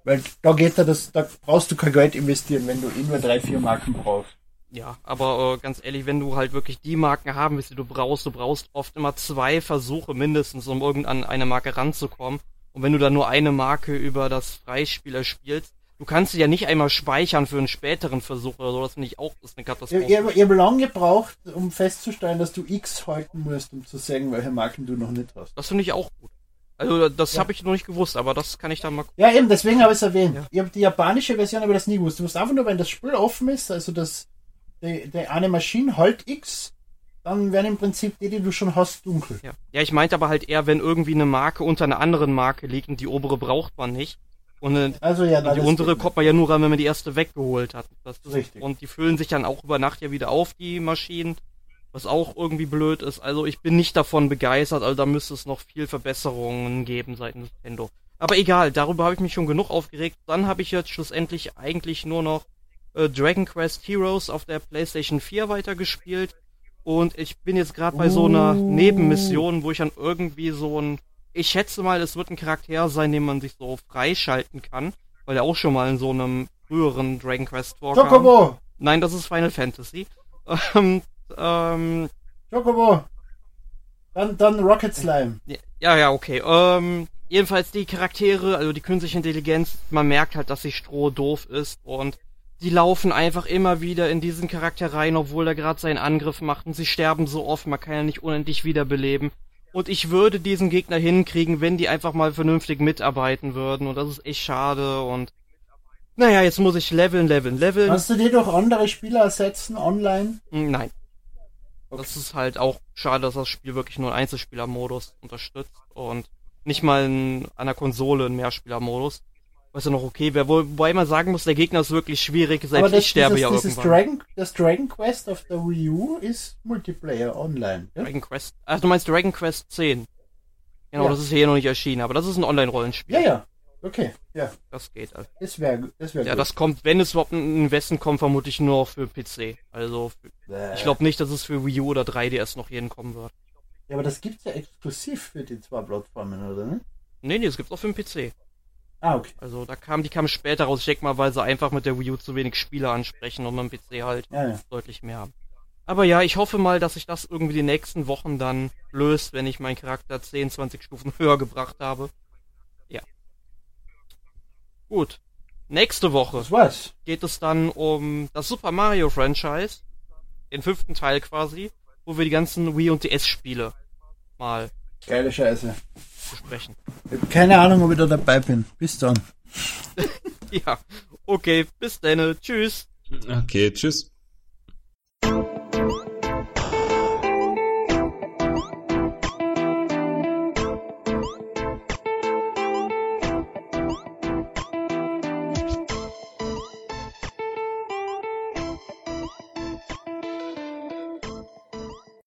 Weil da geht da das, da brauchst du kein Geld investieren, wenn du eh nur drei, vier Marken brauchst. Ja, aber äh, ganz ehrlich, wenn du halt wirklich die Marken haben willst, die du brauchst, du brauchst oft immer zwei Versuche mindestens, um irgendwann an eine Marke ranzukommen. Und wenn du dann nur eine Marke über das Freispieler spielst, du kannst sie ja nicht einmal speichern für einen späteren Versuch oder so, das finde ich auch, das ist eine Ich, Katastrophe. ich, ich habe lange gebraucht, um festzustellen, dass du X halten musst, um zu sagen, welche Marken du noch nicht hast. Das finde ich auch gut. Also das Ja. habe ich noch nicht gewusst, aber das kann ich dann mal Ja, eben, deswegen habe ich es erwähnt. Ja. Ich habe die japanische Version aber das nie gewusst. Du musst einfach nur, wenn das Spiel offen ist, also das, die, die eine Maschine halt X, dann werden im Prinzip die, die du schon hast, dunkel. Ja. ja, ich meinte aber halt eher, wenn irgendwie eine Marke unter einer anderen Marke liegt und die obere braucht man nicht. Und äh, Also ja, Und die untere kommt man ja nur ran, wenn man die erste weggeholt hat. Das ist, Richtig. Und die füllen sich dann auch über Nacht ja wieder auf, die Maschinen. Was auch irgendwie blöd ist. Also ich bin nicht davon begeistert, also da müsste es noch viel Verbesserungen geben seitens Nintendo. Aber egal, darüber habe ich mich schon genug aufgeregt. Dann habe ich jetzt schlussendlich eigentlich nur noch äh, Dragon Quest Heroes auf der PlayStation 4 weitergespielt. Und ich bin jetzt gerade bei so einer Uh. Nebenmission, wo ich dann irgendwie so ein. Ich schätze mal, es wird ein Charakter sein, den man sich so freischalten kann, weil er auch schon mal in so einem früheren Dragon Quest vorkam. Chocobo! Nein, das ist Final Fantasy. [laughs] Ähm, ähm, Chocobo! Dann, dann Rocket Slime. ja, ja, okay. Ähm, jedenfalls die Charaktere, also die künstliche Intelligenz, man merkt halt, dass sie stroh doof ist und die laufen einfach immer wieder in diesen Charakter rein, obwohl er gerade seinen Angriff macht und sie sterben so oft, man kann ja nicht unendlich wiederbeleben. Und ich würde diesen Gegner hinkriegen, wenn die einfach mal vernünftig mitarbeiten würden und das ist echt schade und naja, jetzt muss ich leveln, leveln, leveln. Kannst du die durch andere Spieler ersetzen, online? Hm, Nein. Okay. Das ist halt auch schade, dass das Spiel wirklich nur einen Einzelspielermodus unterstützt und nicht mal in, an der Konsole einen Mehrspielermodus. Was ja noch okay wäre, wo- wobei man sagen muss, der Gegner ist wirklich schwierig, selbst Aber das, ich sterbe dieses, ja dieses irgendwann. Dragon, das Dragon Quest auf der Wii U ist Multiplayer online. Ja? Dragon Quest. Ach, du meinst Dragon Quest 10. Genau, Ja. das ist hier noch nicht erschienen, aber das ist ein Online-Rollenspiel. ja, ja. Okay, ja. Das geht. Also. Das wäre das wär Ja, gut. das kommt, wenn es überhaupt in den Westen kommt, vermutlich nur für PC. Also, für, ich glaube nicht, dass es für Wii U oder 3DS noch jeden kommen wird. Ja, aber das gibt's ja exklusiv für die zwei Plattformen, oder ne? Nee, nee, es gibt's auch für den PC. Ah, okay. Also da kam, die kamen später raus, ich denke mal, weil sie einfach mit der Wii U zu wenig Spiele ansprechen und beim PC halt Ja, ja. deutlich mehr haben. Aber ja, ich hoffe mal, dass sich das irgendwie die nächsten Wochen dann löst, wenn ich meinen Charakter 10, 20 Stufen [laughs] höher gebracht habe. Ja. Gut. Nächste Woche war's. geht es dann um das Super Mario Franchise, den fünften Teil quasi, wo wir die ganzen Wii und DS-Spiele mal Geile Scheiße. Besprechen. Ich hab keine Ahnung, ob ich da dabei bin. Bis dann. [laughs] Ja, okay, bis dann, tschüss. Okay, tschüss.